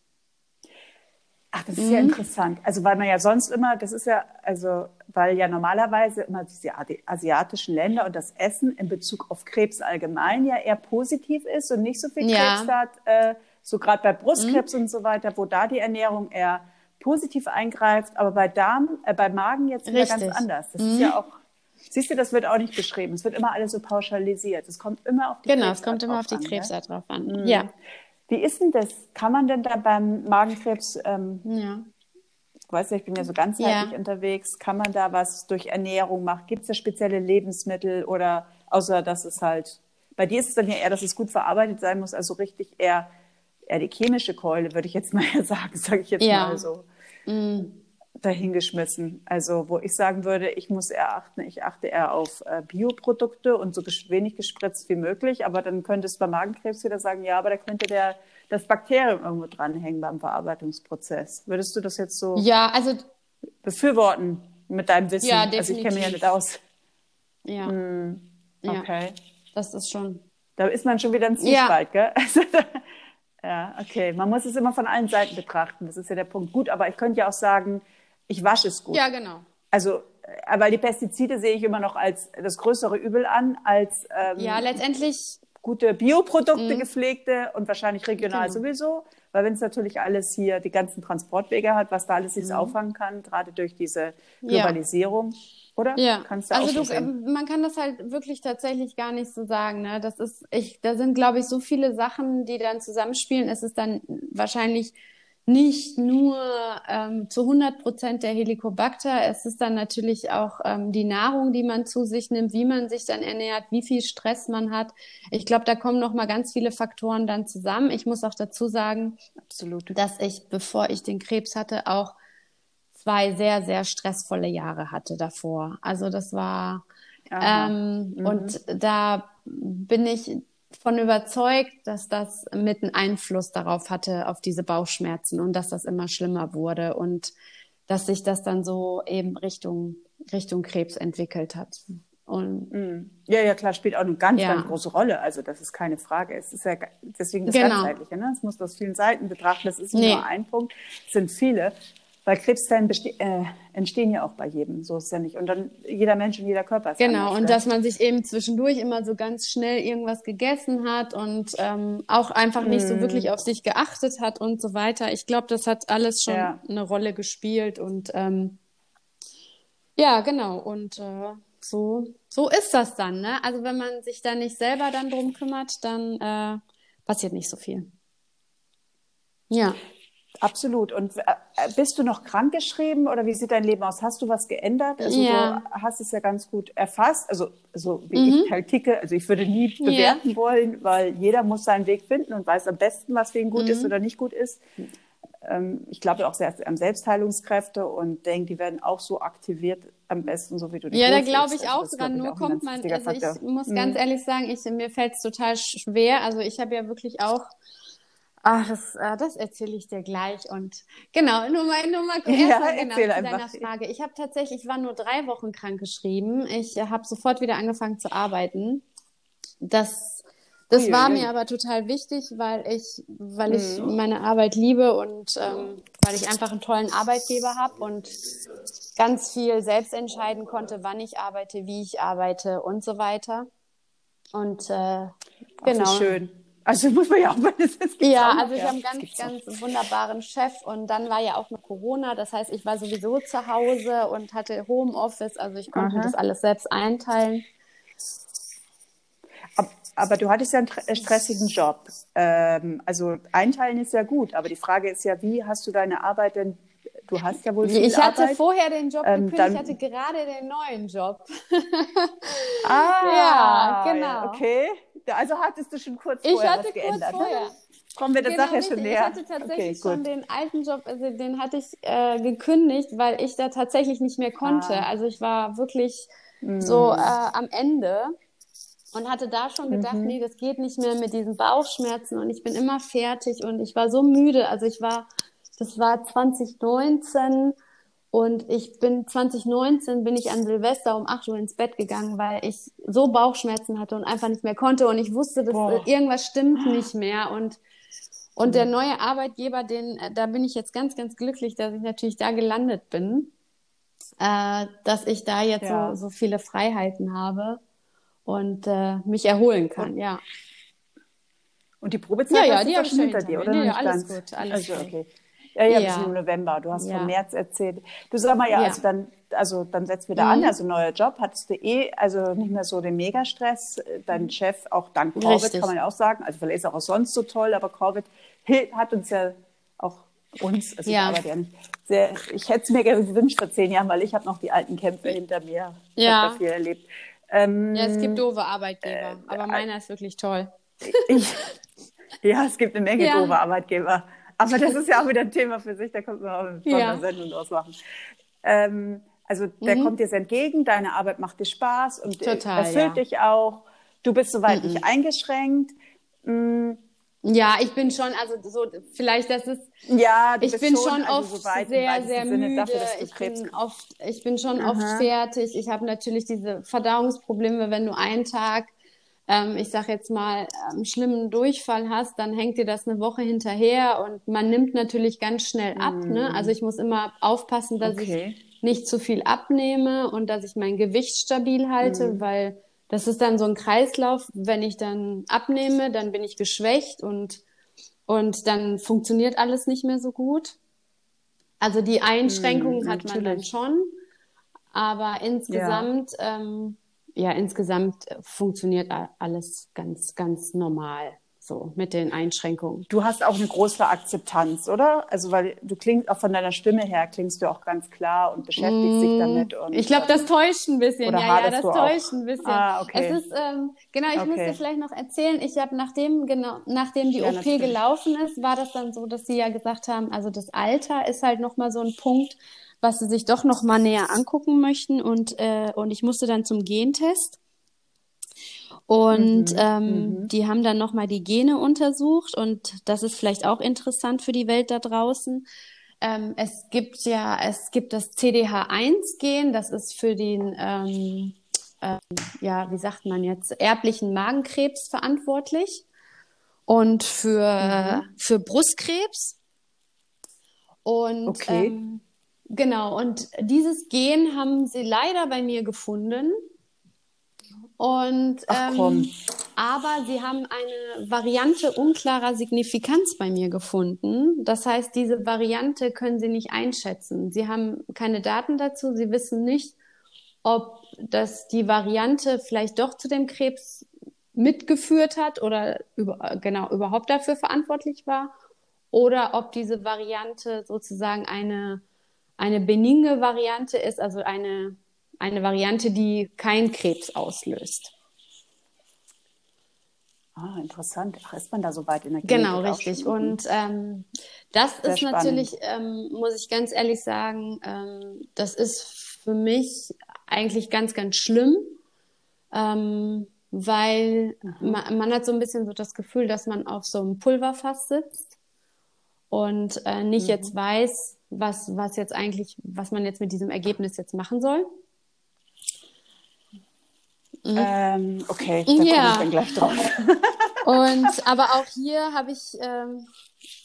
Ach, das ist mhm. ja interessant. Also, weil man ja sonst immer, das ist ja, also, weil ja normalerweise immer diese asiatischen Länder und das Essen in Bezug auf Krebs allgemein ja eher positiv ist und nicht so viel ja. Krebs hat, äh, so gerade bei Brustkrebs mhm. und so weiter, wo da die Ernährung eher positiv eingreift, aber bei Darm, äh, bei Magen jetzt wieder ganz anders. Das mhm. ist ja auch, siehst du, das wird auch nicht beschrieben. Es wird immer alles so pauschalisiert. Es kommt immer auf die Genau, es kommt immer auf die Krebsart drauf an. Ja. Wie ist denn das? Kann man denn da beim Magenkrebs, ähm, ja. ich weiß nicht, ich bin ja so ganzheitlich ja. unterwegs, kann man da was durch Ernährung machen? Gibt es da spezielle Lebensmittel oder außer dass es halt, bei dir ist es dann ja eher, dass es gut verarbeitet sein muss, also richtig eher, eher die chemische Keule, würde ich jetzt mal sagen, sage ich jetzt ja. mal so. Mhm dahingeschmissen. Also wo ich sagen würde, ich muss eher achten, ich achte eher auf äh, Bioprodukte und so wenig gespritzt wie möglich. Aber dann könnte es bei Magenkrebs wieder sagen, ja, aber da könnte der das Bakterium irgendwo dranhängen beim Verarbeitungsprozess. Würdest du das jetzt so ja, also, befürworten mit deinem Wissen? Ja, definitiv. Also ich kenne mich ja nicht aus. Ja. Hm, okay. Ja, das ist schon. Da ist man schon wieder ein Zwiespalt, ja. gell? Also da, ja, okay. Man muss es immer von allen Seiten betrachten. Das ist ja der Punkt. Gut, aber ich könnte ja auch sagen, ich wasche es gut. Ja, genau. Also, äh, weil die Pestizide sehe ich immer noch als das größere Übel an, als ähm, ja, letztendlich gute Bioprodukte, mhm. gepflegte und wahrscheinlich regional genau. sowieso. Weil wenn es natürlich alles hier die ganzen Transportwege hat, was da alles sich mhm. auffangen kann, gerade durch diese Globalisierung, ja. oder? Ja, Kannst du also du, man kann das halt wirklich tatsächlich gar nicht so sagen. Ne? Das ist, ich, da sind, glaube ich, so viele Sachen, die dann zusammenspielen. Es ist dann wahrscheinlich nicht nur ähm, zu 100 Prozent der Helicobacter. Es ist dann natürlich auch ähm, die Nahrung, die man zu sich nimmt, wie man sich dann ernährt, wie viel Stress man hat. Ich glaube, da kommen noch mal ganz viele Faktoren dann zusammen. Ich muss auch dazu sagen, Absolut. dass ich, bevor ich den Krebs hatte, auch zwei sehr, sehr stressvolle Jahre hatte davor. Also das war, ähm, mhm. und da bin ich von überzeugt, dass das mit einen Einfluss darauf hatte, auf diese Bauchschmerzen und dass das immer schlimmer wurde und dass sich das dann so eben Richtung, Richtung Krebs entwickelt hat. Und mm. ja, ja, klar, spielt auch eine ganz, ja. ganz große Rolle. Also das ist keine Frage. Es ist ja deswegen das genau. Ganzheitliche. Ne? Es muss aus vielen Seiten betrachten. Das ist nicht nee. nur ein Punkt, es sind viele. Weil Krebszellen äh, entstehen ja auch bei jedem, so ist es ja nicht. Und dann jeder Mensch und jeder Körper ist Genau, anders, und dass man sich eben zwischendurch immer so ganz schnell irgendwas gegessen hat und ähm, auch einfach nicht mm. so wirklich auf sich geachtet hat und so weiter. Ich glaube, das hat alles schon ja. eine Rolle gespielt und ähm, ja, genau. Und äh, so, so ist das dann. Ne? Also wenn man sich da nicht selber dann drum kümmert, dann äh, passiert nicht so viel. Ja. Absolut. Und äh, bist du noch krankgeschrieben oder wie sieht dein Leben aus? Hast du was geändert? Also ja. du hast es ja ganz gut erfasst. Also so wie mhm. ich halt ticke. Also ich würde nie bewerten ja. wollen, weil jeder muss seinen Weg finden und weiß am besten, was für ihn gut mhm. ist oder nicht gut ist. Ähm, ich glaube auch sehr an Selbstheilungskräfte und denke, die werden auch so aktiviert am besten, so wie du die Ja, da glaube ich also auch dran. Nur kommt man, also ich muss mhm. ganz ehrlich sagen, ich, mir fällt es total schwer. Also ich habe ja wirklich auch Ach, das, äh, das erzähle ich dir gleich. Und genau, nur mal, nur mal ja, genau, zu deiner Frage. Ich habe tatsächlich, ich war nur drei Wochen krank geschrieben. Ich habe sofort wieder angefangen zu arbeiten. Das, das ja, war ja. mir aber total wichtig, weil ich, weil ich mhm. meine Arbeit liebe und ähm, weil ich einfach einen tollen Arbeitgeber habe und ganz viel selbst entscheiden konnte, wann ich arbeite, wie ich arbeite und so weiter. Und äh, genau. Ach, schön. Also muss man ja auch mal das ist Ja, also ich ja, habe einen ganz, ganz auch. wunderbaren Chef und dann war ja auch noch Corona. Das heißt, ich war sowieso zu Hause und hatte Homeoffice, also ich konnte Aha. das alles selbst einteilen. Aber du hattest ja einen äh, stressigen Job. Ähm, also einteilen ist ja gut, aber die Frage ist ja, wie hast du deine Arbeit denn Du hast ja wohl viel Ich hatte Arbeit. vorher den Job ähm, gekündigt, ich hatte gerade den neuen Job. ah, ja, genau. Okay. Also hattest du schon kurz vorher ich hatte was geändert. Kurz vorher. Kommen wir der genau, Sache schon näher. Ich hatte tatsächlich okay, schon den alten Job, also den hatte ich äh, gekündigt, weil ich da tatsächlich nicht mehr konnte. Ah. Also ich war wirklich mm. so äh, am Ende und hatte da schon gedacht, mhm. nee, das geht nicht mehr mit diesen Bauchschmerzen und ich bin immer fertig und ich war so müde. Also ich war, das war 2019 und ich bin 2019 bin ich an Silvester um 8 Uhr ins Bett gegangen, weil ich so Bauchschmerzen hatte und einfach nicht mehr konnte. Und ich wusste, dass Boah. irgendwas stimmt nicht mehr. Und, und der neue Arbeitgeber, den, da bin ich jetzt ganz, ganz glücklich, dass ich natürlich da gelandet bin, äh, dass ich da jetzt ja. so, so viele Freiheiten habe und äh, mich erholen kann, ja. Und die Probezeit ja, ja, die hast du hinter dir, oder? Ja, ja, alles gut, alles also, okay. Ja, ja, bis im November. Du hast ja. vom März erzählt. Du sag mal, ja, ja. also dann, also dann setzt wieder mhm. an, also neuer Job. Hattest du eh, also nicht mehr so den Megastress. Dein Chef, auch dank Covid, Richtig. kann man ja auch sagen. Also vielleicht ist auch sonst so toll, aber Covid hat uns ja auch uns, also ja. ich arbeite ja nicht, sehr, ich hätte es mir gewünscht vor zehn Jahren, weil ich habe noch die alten Kämpfe hinter mir. Ich ja. habe viel erlebt. Ähm, ja, es gibt doofe Arbeitgeber, äh, aber meiner ist wirklich toll. Ich, ja, es gibt eine Menge ja. doofe Arbeitgeber. Aber das ist ja auch wieder ein Thema für sich, da kommt man auch eine ja. Sendung draus machen. Ähm, also der mhm. kommt dir entgegen, deine Arbeit macht dir Spaß und Total, erfüllt ja. dich auch. Du bist soweit mhm. nicht eingeschränkt. Mhm. Ja, ich bin schon, also so vielleicht, das ist. Ja, ich bin schon, schon also oft so sehr, sehr Sinne müde. Dafür, ich bin oft, ich bin schon Aha. oft fertig. Ich habe natürlich diese Verdauungsprobleme, wenn du einen Tag ähm, ich sag jetzt mal, einen schlimmen Durchfall hast, dann hängt dir das eine Woche hinterher und man nimmt natürlich ganz schnell ab. Mm. Ne? Also ich muss immer aufpassen, dass okay. ich nicht zu viel abnehme und dass ich mein Gewicht stabil halte, mm. weil das ist dann so ein Kreislauf. Wenn ich dann abnehme, dann bin ich geschwächt und und dann funktioniert alles nicht mehr so gut. Also die Einschränkungen hm, hat man dann schon, aber insgesamt, ja. Ähm, ja, insgesamt funktioniert alles ganz, ganz normal so mit den Einschränkungen. Du hast auch eine große Akzeptanz, oder? Also weil du klingst auch von deiner Stimme her klingst du auch ganz klar und beschäftigst mm, dich damit. Und, ich glaube, das täuscht ein bisschen. Ja, ja, das täuscht ein bisschen. Ah, okay. Es ist ähm, genau. Ich okay. muss dir vielleicht noch erzählen. Ich habe nachdem genau nachdem die ja, OP natürlich. gelaufen ist, war das dann so, dass sie ja gesagt haben, also das Alter ist halt noch mal so ein Punkt, was sie sich doch noch mal näher angucken möchten und äh, und ich musste dann zum Gentest. Und mhm, ähm, mhm. die haben dann nochmal die Gene untersucht und das ist vielleicht auch interessant für die Welt da draußen. Ähm, es gibt ja, es gibt das CDH1-Gen, das ist für den, ähm, äh, ja, wie sagt man jetzt, erblichen Magenkrebs verantwortlich und für, mhm. für Brustkrebs. Und okay. ähm, genau, und dieses Gen haben sie leider bei mir gefunden. Und Ach, ähm, aber sie haben eine Variante unklarer Signifikanz bei mir gefunden. Das heißt, diese Variante können sie nicht einschätzen. Sie haben keine Daten dazu. Sie wissen nicht, ob das die Variante vielleicht doch zu dem Krebs mitgeführt hat oder über, genau überhaupt dafür verantwortlich war oder ob diese Variante sozusagen eine eine benigne Variante ist, also eine eine Variante, die kein Krebs auslöst. Ah, interessant. Ach, ist man da so weit in der Klinik? Genau, richtig. Und ähm, das Sehr ist natürlich, ähm, muss ich ganz ehrlich sagen, ähm, das ist für mich eigentlich ganz, ganz schlimm, ähm, weil mhm. man, man, hat so ein bisschen so das Gefühl, dass man auf so einem Pulverfass sitzt und äh, nicht mhm. jetzt weiß, was, was jetzt eigentlich, was man jetzt mit diesem Ergebnis jetzt machen soll. Mhm. Ähm, okay, da ja. komme ich dann gleich drauf. Und aber auch hier habe ich ähm,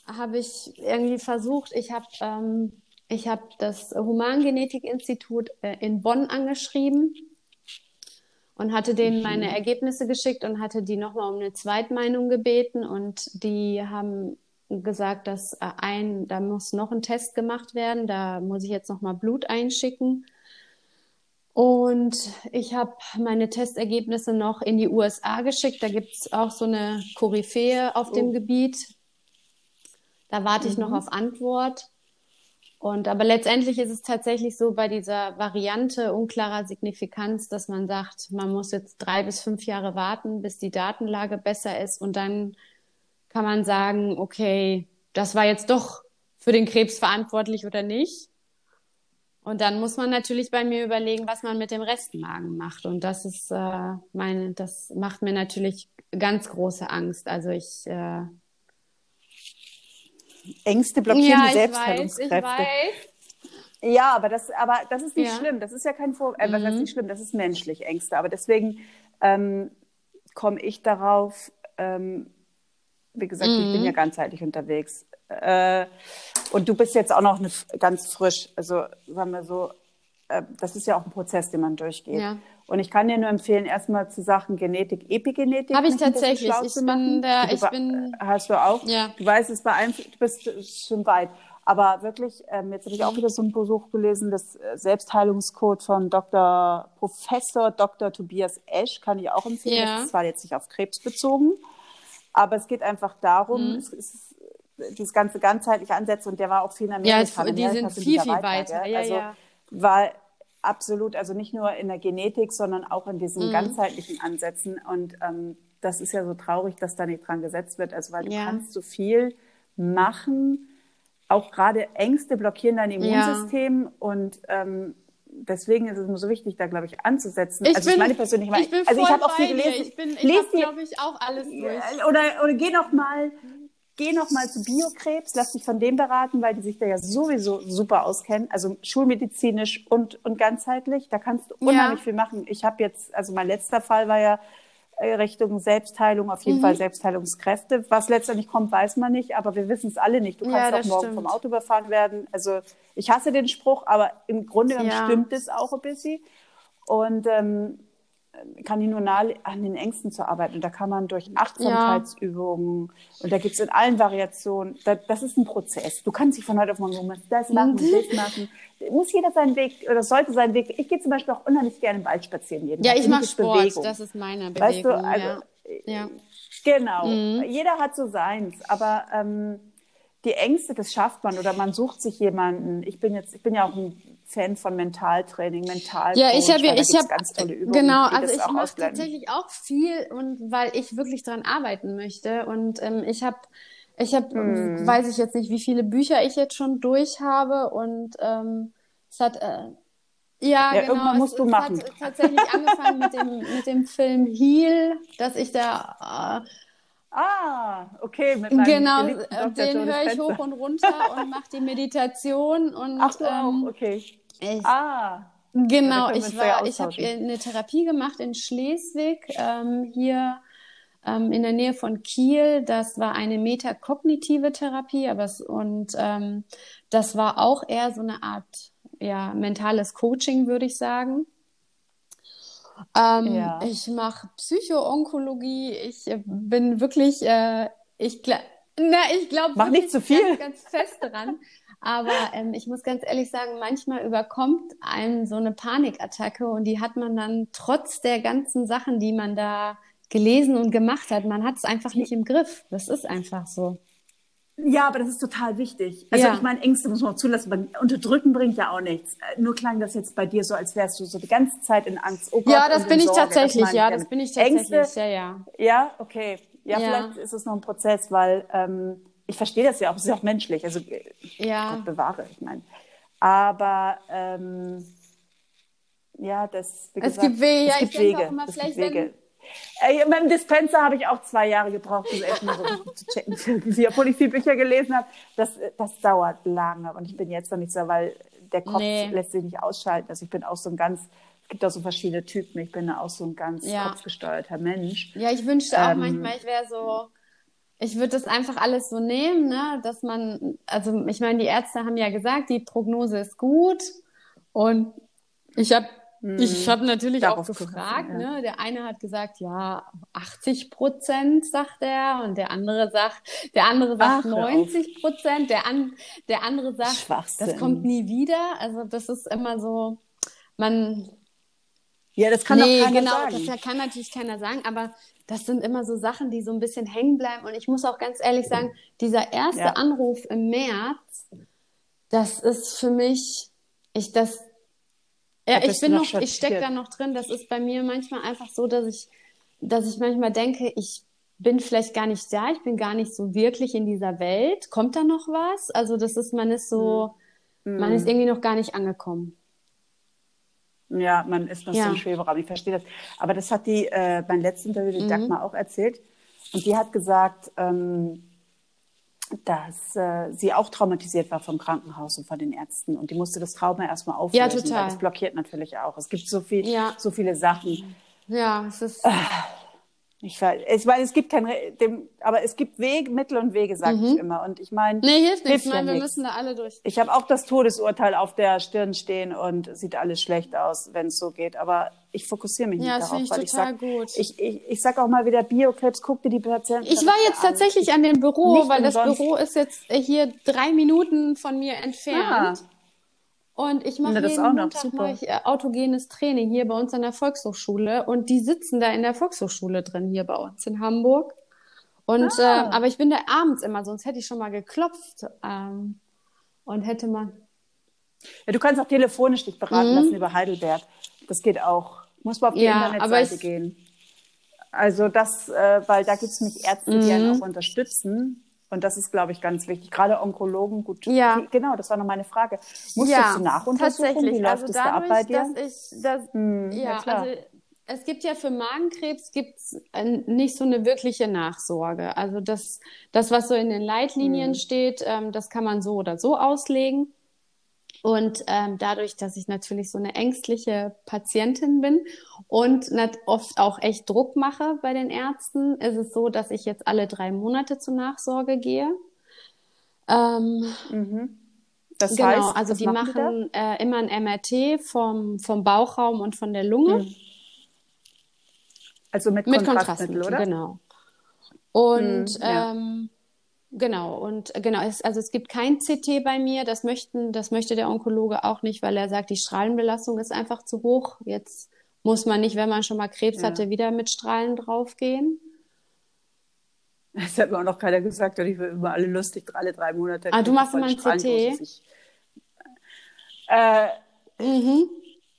habe ich irgendwie versucht. Ich habe ähm, ich habe das Humangenetikinstitut äh, in Bonn angeschrieben und hatte denen mhm. meine Ergebnisse geschickt und hatte die nochmal um eine Zweitmeinung gebeten und die haben gesagt, dass äh, ein, da muss noch ein Test gemacht werden, da muss ich jetzt nochmal Blut einschicken. Und ich habe meine Testergebnisse noch in die USA geschickt. Da gibt es auch so eine Koryphäe auf oh. dem Gebiet. Da warte mhm. ich noch mhm. auf Antwort. Und aber letztendlich ist es tatsächlich so bei dieser Variante unklarer Signifikanz, dass man sagt, man muss jetzt drei bis fünf Jahre warten, bis die Datenlage besser ist. Und dann kann man sagen, okay, das war jetzt doch für den Krebs verantwortlich oder nicht. Und dann muss man natürlich bei mir überlegen, was man mit dem Restmagen macht. Und das ist äh, meine, das macht mir natürlich ganz große Angst. Also ich äh, Ängste blockieren ja, die Selbstheilungskräfte. Weiß, ich weiß. Ja, aber das, aber das ist nicht ja. schlimm. Das ist ja kein Vor äh, mhm. nicht schlimm, das ist menschlich, Ängste. Aber deswegen ähm, komme ich darauf, ähm, wie gesagt, mhm. ich bin ja mhm. ganzheitlich unterwegs. Äh, und du bist jetzt auch noch ganz frisch. Also sagen wir so, äh, das ist ja auch ein Prozess, den man durchgeht. Ja. Und ich kann dir nur empfehlen, erstmal zu Sachen Genetik, Epigenetik. Habe ich tatsächlich. Ich bin der, ich bin. Hast du auch? Ja. Du weißt, es beeinflusst, du bist schon weit. Aber wirklich, ähm, jetzt habe ich auch wieder so ein Besuch gelesen, das äh, Selbstheilungscode von Dr. Professor Dr. Tobias Esch, kann ich auch empfehlen. Ja. Das zwar jetzt nicht auf Krebs bezogen, aber es geht einfach darum, mhm. es ist dieses ganze ganzheitliche Ansätze und der war auch viel in Amerika. Ja, die sind viel, viel weiter. weiter. Ja, also ja. war absolut, also nicht nur in der Genetik, sondern auch in diesen mhm. ganzheitlichen Ansätzen. Und ähm, das ist ja so traurig, dass da nicht dran gesetzt wird. Also weil du ja. kannst so viel machen, auch gerade Ängste blockieren dein Immunsystem und ähm, deswegen ist es nur so wichtig, da glaube ich anzusetzen. Ich also bin, ich meine persönliche Meinung. Ich also ich habe auch viel gelesen. Ich bin, ich glaube ich auch alles durch. Oder oder geh noch mal geh noch mal zu Biokrebs, lass dich von dem beraten, weil die sich da ja sowieso super auskennen, also schulmedizinisch und, und ganzheitlich. Da kannst du unheimlich ja. viel machen. Ich habe jetzt, also mein letzter Fall war ja Richtung Selbstheilung, auf jeden mhm. Fall Selbstheilungskräfte. Was letztendlich kommt, weiß man nicht, aber wir wissen es alle nicht. Du kannst ja, auch morgen stimmt. vom Auto überfahren werden. Also ich hasse den Spruch, aber im Grunde genommen ja. stimmt es auch ein bisschen. Und ähm, kann ich nur nahe an den Ängsten zu arbeiten. Und da kann man durch Achtsamkeitsübungen ja. und da gibt es in allen Variationen, da, das ist ein Prozess. Du kannst dich von heute auf morgen das machen, mhm. das machen. Muss jeder seinen Weg oder sollte seinen Weg. Ich gehe zum Beispiel auch unheimlich gerne im Wald spazieren. Jeden ja, ich mache Sport, Bewegung. das ist meine Bewegung. Weißt du, also, ja. ja. Genau. Mhm. Jeder hat so seins, aber ähm, die Ängste, das schafft man oder man sucht sich jemanden. Ich bin jetzt, ich bin ja auch ein Fan von Mentaltraining, Mental. Ja, ich habe ja, ich habe ganz tolle Übungen. Genau, also ich mache tatsächlich auch viel und weil ich wirklich dran arbeiten möchte und ähm, ich habe ich habe, hm. weiß ich jetzt nicht, wie viele Bücher ich jetzt schon durch habe und ähm, es hat äh, ja, ja, genau. Irgendwann musst es, du machen. hat tatsächlich angefangen mit dem, mit dem Film Heal, dass ich da äh, Ah, okay. Mit genau, äh, den höre ich hoch und runter und mache die Meditation. Und, Ach so, ähm, okay. Ich, ah. Genau, ich war, ich habe eine Therapie gemacht in Schleswig, ähm, hier ähm, in der Nähe von Kiel. Das war eine metakognitive Therapie, aber es, und ähm, das war auch eher so eine Art ja, mentales Coaching, würde ich sagen. Ähm, ja. Ich mache Psychoonkologie. Ich äh, bin wirklich, äh, ich, na, ich glaube, mach nicht zu viel. Ganz, ganz fest dran. Aber ähm, ich muss ganz ehrlich sagen, manchmal überkommt einem so eine Panikattacke und die hat man dann trotz der ganzen Sachen, die man da gelesen und gemacht hat, man hat es einfach nicht im Griff. Das ist einfach so. Ja, aber das ist total wichtig. Also ja. ich meine, Ängste muss man auch zulassen, aber unterdrücken bringt ja auch nichts. Äh, nur klang das jetzt bei dir so, als wärst du so die ganze Zeit in Angst. Oh Gott, ja, das bin ich Sorge. tatsächlich, ja, das bin ich tatsächlich, Ängste, ja, ja. Ja, okay. Ja, ja, vielleicht ist es noch ein Prozess, weil ähm, ich verstehe das ja auch, es ist ja auch menschlich. Also äh, ja. Gott bewahre, ich meine. Aber ähm, ja, das, wie gesagt, es gibt Wege, ja, es gibt ich Wege. Auch immer, vielleicht, Wege. Äh, mit dem Dispenser habe ich auch zwei Jahre gebraucht, um erstmal so zu checken, wie ich viele Bücher gelesen habe. Das, das dauert lange und ich bin jetzt noch nicht so, weil der Kopf nee. lässt sich nicht ausschalten. Also ich bin auch so ein ganz, es gibt auch so verschiedene Typen. Ich bin auch so ein ganz ja. kopfgesteuerter Mensch. Ja, ich wünschte auch ähm, manchmal, ich wäre so, ich würde das einfach alles so nehmen, ne, dass man, also ich meine, die Ärzte haben ja gesagt, die Prognose ist gut und ich habe ich hm. habe natürlich Darauf auch gefragt, ja. ne? Der eine hat gesagt, ja, 80 Prozent, sagt er, und der andere sagt, der andere sagt Ach, 90 Prozent, der, an, der andere sagt, das kommt nie wieder. Also das ist immer so, man. Ja, das kann nee, doch keiner genau, sagen. das kann natürlich keiner sagen, aber das sind immer so Sachen, die so ein bisschen hängen bleiben. Und ich muss auch ganz ehrlich sagen, dieser erste ja. Anruf im März, das ist für mich, ich das ja, ich bin noch, noch ich stecke da noch drin. Das ist bei mir manchmal einfach so, dass ich, dass ich manchmal denke, ich bin vielleicht gar nicht da, ich bin gar nicht so wirklich in dieser Welt. Kommt da noch was? Also das ist, man ist so, mhm. man ist irgendwie noch gar nicht angekommen. Ja, man ist noch ja. so im Schweberaum, ich verstehe das. Aber das hat die, äh, beim letzten Interview die mhm. Dagmar auch erzählt. Und die hat gesagt, ähm, dass äh, sie auch traumatisiert war vom Krankenhaus und von den Ärzten und die musste das Trauma erstmal auflösen. Ja, total. Weil das blockiert natürlich auch. Es gibt so viel, ja. so viele Sachen. Ja, es ist. Ah. Ich, ich meine, es gibt kein, dem, aber es gibt Wege, Mittel und Wege, sage mhm. ich immer. Und ich meine, nee, hilft nichts. Ich meine, wir müssen da alle durch. Ich habe auch das Todesurteil auf der Stirn stehen und sieht alles schlecht aus, wenn es so geht. Aber ich fokussiere mich ja, nicht darauf, ich weil ich sage, ich, ich, ich sag auch mal wieder Biokrebs, guck dir die Patienten. Ich war jetzt an. tatsächlich an dem Büro, nicht weil das Büro ist jetzt hier drei Minuten von mir entfernt. Ah. Und ich mache jeden Montag mache ich äh, autogenes Training hier bei uns an der Volkshochschule und die sitzen da in der Volkshochschule drin hier bei uns in Hamburg. Und ah. äh, aber ich bin da abends immer, sonst hätte ich schon mal geklopft ähm, und hätte man. Ja, du kannst auch telefonisch dich beraten mhm. lassen über Heidelberg. Das geht auch. Muss man auf die ja, Internetseite gehen. Also das, äh, weil da gibt es nämlich Ärzte, die mhm. einen auch unterstützen. Und das ist, glaube ich, ganz wichtig. Gerade Onkologen, gut. Ja. Genau, das war noch meine Frage. Musstest ja, du nachuntersuchen? Wie läuft also es da ab bei dir? Dass ich, dass, hm, ja, ja also es gibt ja für Magenkrebs gibt's nicht so eine wirkliche Nachsorge. Also das, das was so in den Leitlinien hm. steht, ähm, das kann man so oder so auslegen. Und ähm, dadurch, dass ich natürlich so eine ängstliche Patientin bin und oft auch echt Druck mache bei den Ärzten, ist es so, dass ich jetzt alle drei Monate zur Nachsorge gehe. Ähm, mhm. Das genau, heißt, also die machen, die äh, immer ein MRT vom, vom Bauchraum und von der Lunge. Mhm. Also mit, mit Kontrastmittel, Kontrastmittel, oder? Genau. Und hm, ja. ähm, genau, und genau, es, also es gibt kein CT bei mir, das möchten, das möchte der Onkologe auch nicht, weil er sagt, die Strahlenbelastung ist einfach zu hoch. Jetzt muss man nicht, wenn man schon mal Krebs ja. hatte, wieder mit Strahlen draufgehen. Das hat mir auch noch keiner gesagt, und ich will immer alle lustig, alle drei Monate. Ah, du machst immer ein CT? Äh, mhm.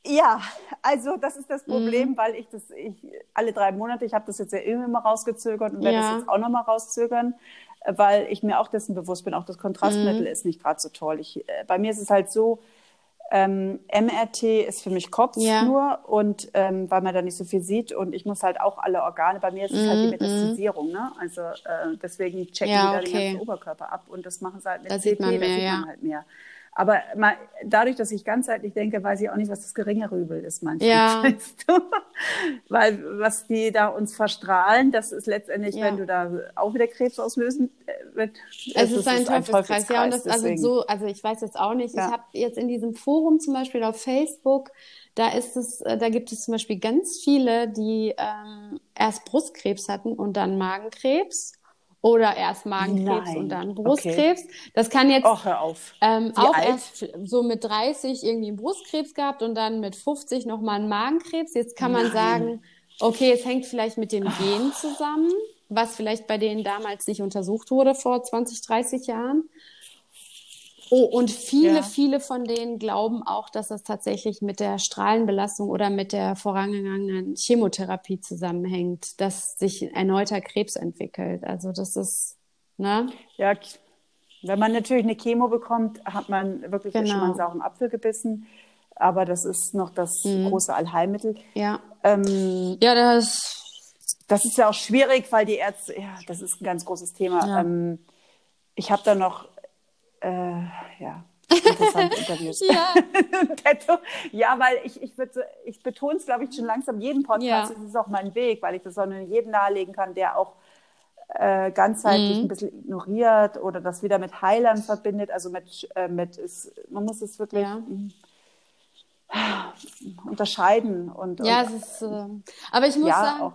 Ja, also das ist das Problem, mhm. weil ich das ich, alle drei Monate, ich habe das jetzt ja immer rausgezögert und werde ja. das jetzt auch nochmal rauszögern, weil ich mir auch dessen bewusst bin, auch das Kontrastmittel mhm. ist nicht gerade so toll. Ich, äh, bei mir ist es halt so, ähm, MRT ist für mich Kopf ja. nur und ähm, weil man da nicht so viel sieht und ich muss halt auch alle Organe, bei mir ist es mm, halt die mhm, mhm. Metastasierung, ne? Also äh, deswegen checken ja, die da okay. den ganzen Oberkörper ab und das machen sie halt mit da CT, sieht man mehr, da sieht man halt mehr. Aber mal, dadurch, dass ich ganzheitlich denke, weiß ich auch nicht, was das geringere Übel ist manchmal. Ja. Weißt du? Weil was die da uns verstrahlen, das ist letztendlich, ja. wenn du da auch wieder Krebs auslösen äh, wird. Es, ist, ist ein Teufelskreis. Ja, und das also so, also ich weiß jetzt auch nicht. Ja. Ich habe jetzt in diesem Forum zum Beispiel auf Facebook, da ist es, äh, da gibt es zum Beispiel ganz viele, die ähm, erst Brustkrebs hatten und dann Magenkrebs oder erst Magenkrebs Nein. und dann Brustkrebs. Okay. Das kann jetzt oh, hör auf. Ähm, auch alt? erst so mit 30 irgendwie einen Brustkrebs gehabt und dann mit 50 nochmal einen Magenkrebs. Jetzt kann man Nein. sagen, okay, es hängt vielleicht mit dem Gen zusammen, was vielleicht bei denen damals nicht untersucht wurde vor 20, 30 Jahren. Oh, und viele, ja. viele von denen glauben auch, dass das tatsächlich mit der Strahlenbelastung oder mit der vorangegangenen Chemotherapie zusammenhängt, dass sich erneuter Krebs entwickelt. Also das ist, ne? Ja, wenn man natürlich eine Chemo bekommt, hat man wirklich genau. schon mal einen genau. sauren Apfel gebissen. Aber das ist noch das mhm. große Allheilmittel. Ja. Ähm, ja, das. Das ist ja auch schwierig, weil die Ärzte, ja, das ist ein ganz großes Thema. Ja. Ähm, ich habe da noch äh, ja, interessante Interviews. ja. ja, weil ich, ich, ich betone es, glaube ich, schon langsam jeden Podcast. Ja. Das ist auch mein Weg, weil ich das auch jedem nahelegen kann, der auch äh, ganzheitlich mhm. ein bisschen ignoriert oder das wieder mit Heilern verbindet. Also mit, äh, mit ist, man muss es wirklich ja. unterscheiden. Und, ja, und, es ist, äh, aber ich muss ja, sagen, auch,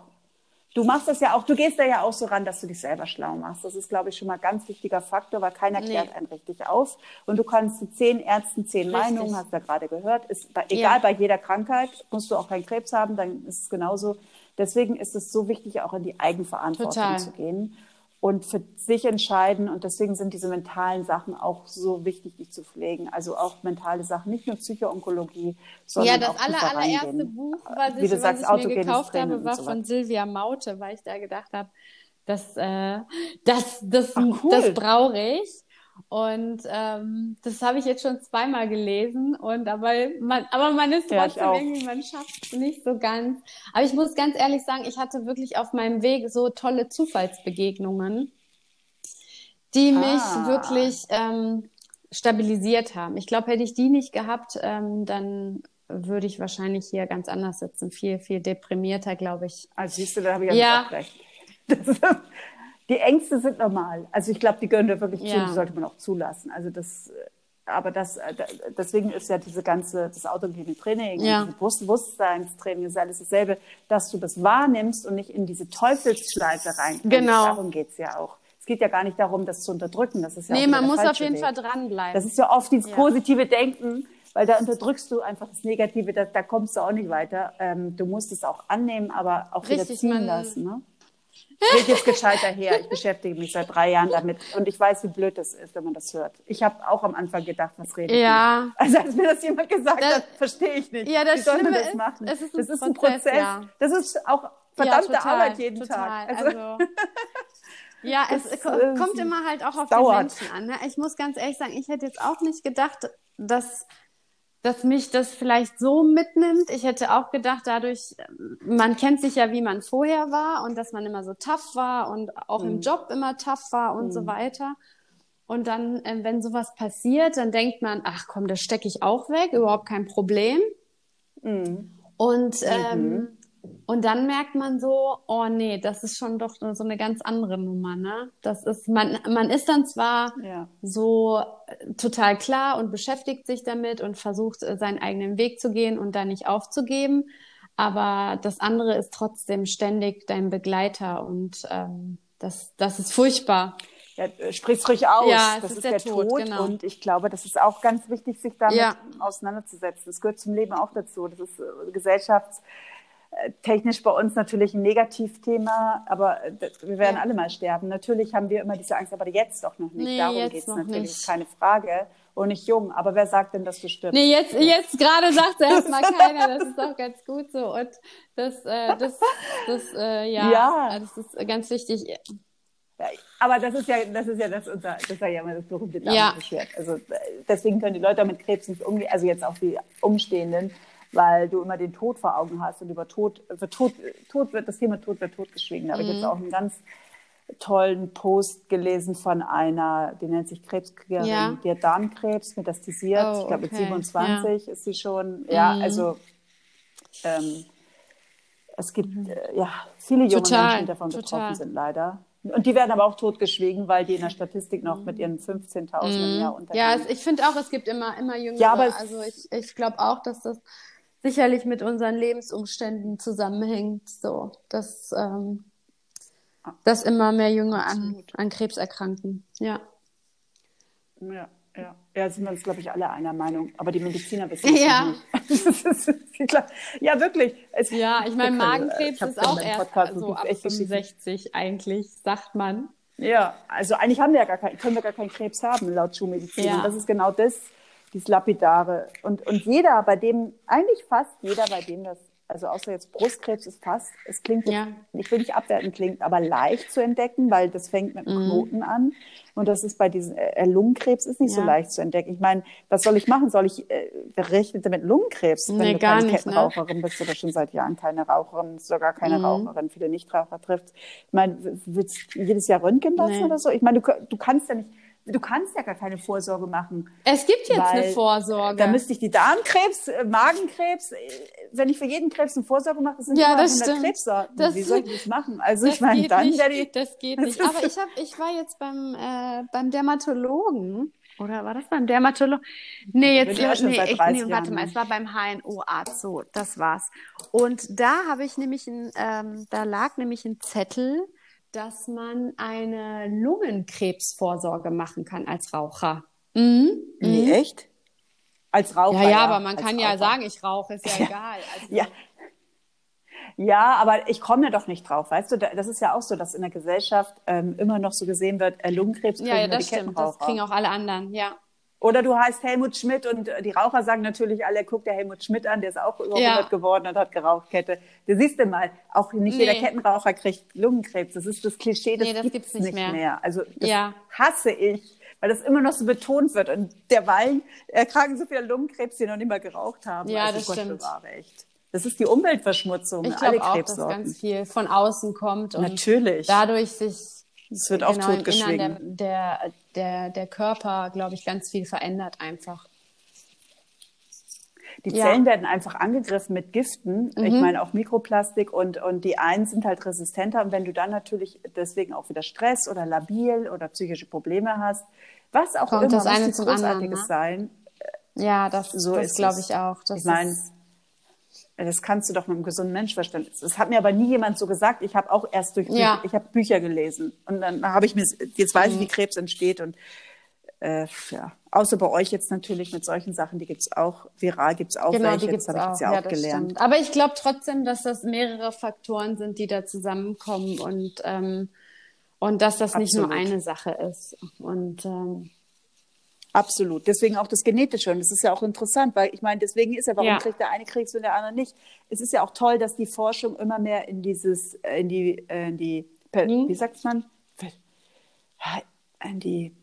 Du machst das ja auch, du gehst da ja auch so ran, dass du dich selber schlau machst. Das ist, glaube ich, schon mal ein ganz wichtiger Faktor, weil keiner klärt nee. einen richtig auf. Und du kannst zu zehn Ärzten zehn richtig. Meinungen, hast du ja gerade gehört. Ist bei, egal ja. bei jeder Krankheit, musst du auch keinen Krebs haben, dann ist es genauso. Deswegen ist es so wichtig, auch in die Eigenverantwortung Total. zu gehen und für sich entscheiden. Und deswegen sind diese mentalen Sachen auch so wichtig, die zu pflegen. Also auch mentale Sachen, nicht nur Psychoonkologie, sondern ja, auch das aller, allererste Buch, was ich, was sagst, ich mir gekauft habe, war so von Silvia Maute, weil ich da gedacht habe, das, äh, das, das, Ach, cool. das brauche ich. Und ähm, das habe ich jetzt schon zweimal gelesen. Und aber man, aber man ist trotzdem ja, irgendwie, man schafft es nicht so ganz. Aber ich muss ganz ehrlich sagen, ich hatte wirklich auf meinem Weg so tolle Zufallsbegegnungen, die ah. mich wirklich ähm, stabilisiert haben. Ich glaube, hätte ich die nicht gehabt, ähm, dann würde ich wahrscheinlich hier ganz anders sitzen. Viel, viel deprimierter, glaube ich. Also siehst du, da habe ich ja auch recht. Das, die Ängste sind normal. Also ich glaube, die gehören da wirklich ja. zu, die sollte man auch zulassen. Also das, aber das, äh, deswegen ist ja diese ganze, das autogene Training, ja. dieses Bewusstseinstraining ist alles dasselbe, dass du das wahrnimmst und nicht in diese Teufelsschleife reinkommst. Genau. Darum geht es ja auch. Es geht ja gar nicht darum, das zu unterdrücken. Das ist ja nee, man muss auf jeden Weg. Fall dranbleiben. Das ist ja oft dieses ja. positive Denken, weil da unterdrückst du einfach das Negative, da, da kommst du auch nicht weiter. Ähm, du musst es auch annehmen, aber auch Richtig, wieder ziehen man, lassen. Ne? Geht jetzt gescheiter her. Ich beschäftige mich seit drei Jahren damit und ich weiß, wie blöd das ist, wenn man das hört. Ich habe auch am Anfang gedacht, was redet ja. Die? Also als mir das jemand gesagt das, hat, verstehe ich nicht. Ja, das wie soll man das ist, machen? Es ist das ist ein Prozess. Prozess. Ja. Das ist auch verdammte ja, total, Arbeit jeden total. Tag. Also, also ja, es das, kommt immer halt auch auf dauert. die Menschen an. Ne? Ich muss ganz ehrlich sagen, ich hätte jetzt auch nicht gedacht, dass dass mich das vielleicht so mitnimmt. Ich hätte auch gedacht, dadurch, man kennt sich ja, wie man vorher war und dass man immer so tough war und auch mhm. im Job immer tough war und mhm. so weiter. Und dann, äh, wenn sowas passiert, dann denkt man, ach komm, das stecke ich auch weg, überhaupt kein Problem. Mhm. Und ähm, mhm. Und dann merkt man so, oh nee, das ist schon doch so eine ganz andere Nummer, ne? Das ist, man, man ist dann zwar ja. so äh, total klar und beschäftigt sich damit und versucht, äh, seinen eigenen Weg zu gehen und da nicht aufzugeben. aber das andere ist trotzdem ständig dein Begleiter und ähm, das, das ist furchtbar. Ja, sprich's ruhig aus. Ja, das ist, ist der, der, Tod. Tod genau. Und ich glaube, das ist auch ganz wichtig, sich damit ja. auseinanderzusetzen. Das gehört zum Leben auch dazu. Das ist äh, gesellschaftstechnisch bei uns natürlich ein Negativthema, aber äh, wir werden ja. alle mal sterben. Natürlich haben wir immer diese Angst, aber jetzt doch noch nicht. Nee, Darum geht es natürlich, nicht. keine Frage. Und nicht jung. Aber wer sagt denn, dass du stirbst? Nee, jetzt, jetzt gerade sagt erstmal keiner. Das ist auch ganz gut so. Und das, äh, das, das, äh, ja, ja, das ist ganz wichtig aber das ist ja, das ist ja das, unser, das ist ja immer das berühmte Damoklesschwert. Ja. Also deswegen können die Leute mit Krebs nicht umgehen, also jetzt auch die Umstehenden, weil du immer den Tod vor Augen hast und über Tod, also Tod, Tod wird, das Thema Tod wird totgeschwiegen. Da habe ich jetzt mhm. auch einen ganz tollen Post gelesen von einer, die nennt sich Krebskriegerin, ja. die hat Darmkrebs metastasiert. Oh, ich glaube, okay. mit 27 ja. ist sie schon. Ja, mhm. also ähm, es gibt mhm. äh, ja viele junge total, Menschen, die davon total. betroffen sind, leider. Und die werden aber auch totgeschwiegen, weil die in der Statistik noch mit ihren 15.000 im Jahr untergehen. Ja, ich finde auch, es gibt immer, immer Jüngere. Ja, aber also ich, ich glaube auch, dass das sicherlich mit unseren Lebensumständen zusammenhängt, so, dass, ähm, dass immer mehr Junge an, an Krebs erkranken. Ja. Ja. Ja, ja sind wir uns, glaube ich, alle einer Meinung. Aber die Mediziner wissen es ja. nicht. ja, wirklich. Es, ja, ich meine, Magenkrebs ist auch erst so ab 65 eigentlich, sagt man. Ja, also eigentlich haben wir ja gar kein, können wir gar keinen Krebs haben, laut Schulmedizin. Ja. Und das ist genau das, dieses Lapidare. Und, und jeder, bei dem, eigentlich fast jeder, bei dem das also außer jetzt Brustkrebs ist fast, es klingt, ja. ich will nicht abwerten klingt, aber leicht zu entdecken, weil das fängt mit einem mhm. Knoten an. Und das ist bei diesem äh, Lungenkrebs ist nicht ja. so leicht zu entdecken. Ich meine, was soll ich machen? Soll ich äh, rechnen mit Lungenkrebs? Nee, Wenn du gar keine nicht, ne? Kettenraucherin ne? bist oder schon seit Jahren keine Raucherin, sogar keine mhm. Raucherin, viele Nichtraucher trifft. Ich meine, willst du jedes Jahr Röntgen lassen nee. oder so? Ich meine, du, du kannst ja nicht, du kannst ja gar keine Vorsorge machen. Es gibt jetzt eine Vorsorge. Da müsste ich die Darmkrebs, äh, Magenkrebs, äh, wenn ich für jeden Krebs eine Vorsorge mache, sind ja, das 100 Krebssorten. Das, Wie soll ich das machen? Also das ich meine, dann nicht, die, Das geht nicht. Aber ich, hab, ich war jetzt beim, äh, beim Dermatologen. Oder war das beim Dermatologen? Nee, jetzt ja, nee, ich, nee, warte mal, es war beim HNO-Arzt, so, das war's. Und da habe ich nämlich ein, ähm, da lag nämlich ein Zettel, dass man eine Lungenkrebsvorsorge machen kann als Raucher. Mhm. Nee, mhm. echt? Als Raucher. Ja, ja, ja aber man kann Raucher. ja sagen, ich rauche, ist ja, ja. egal. Also, ja. Ja, aber ich komme ja doch nicht drauf, weißt du? Das ist ja auch so, dass in der Gesellschaft ähm, immer noch so gesehen wird, äh, Lungenkrebs kriegen ja, ja, das die stimmt. Das kriegen auch alle anderen, ja. Oder du heißt Helmut Schmidt und die Raucher sagen natürlich alle, guck der Helmut Schmidt an, der ist auch über 100 ja. geworden und hat geraucht Kette. Du siehst du mal, auch nicht nee. jeder Kettenraucher kriegt Lungenkrebs. Das ist das Klischee, das, nee, das gibt's, gibt's nicht, nicht mehr. mehr. Also das ja. hasse ich, weil das immer noch so betont wird. Und derweil erkranken so viele Lungenkrebs, die noch nicht mal geraucht haben. Ja, also das Gott stimmt. Bewahre, echt. Das ist die Umweltverschmutzung. Ich glaube auch, dass ganz viel von außen kommt und Natürlich. dadurch sich es wird auch genau, totgeschwiegen. Der, der, der, der Körper, glaube ich, ganz viel verändert einfach. Die Zellen ja. werden einfach angegriffen mit Giften. Mhm. Ich meine auch Mikroplastik und, und die einen sind halt resistenter. Und wenn du dann natürlich deswegen auch wieder Stress oder labil oder psychische Probleme hast, was auch Kommt immer, das eine muss Großartiges anderen, ne? sein. Ja, das, so das glaube ich auch. Das ich meine, das kannst du doch mit einem gesunden Menschenverstand. Das hat mir aber nie jemand so gesagt. Ich habe auch erst durch ja. ich habe Bücher gelesen und dann habe ich mir jetzt weiß ich, wie mhm. Krebs entsteht und äh, ja, außer bei euch jetzt natürlich mit solchen Sachen, die gibt's auch viral gibt's auch genau, welche. Die gibt's das habe ich jetzt ja, auch gelernt. Stimmt. Aber ich glaube trotzdem, dass das mehrere Faktoren sind, die da zusammenkommen und ähm, und dass das Absolut. nicht nur eine Sache ist und ähm, Absolut. Deswegen auch das Genetische. Und das ist ja auch interessant, weil ich meine, deswegen ist ja, warum ja. kriegt der eine Krebs und der andere nicht? Es ist ja auch toll, dass die Forschung immer mehr in dieses, äh, in die, äh, in die, mhm. wie sagt man? In die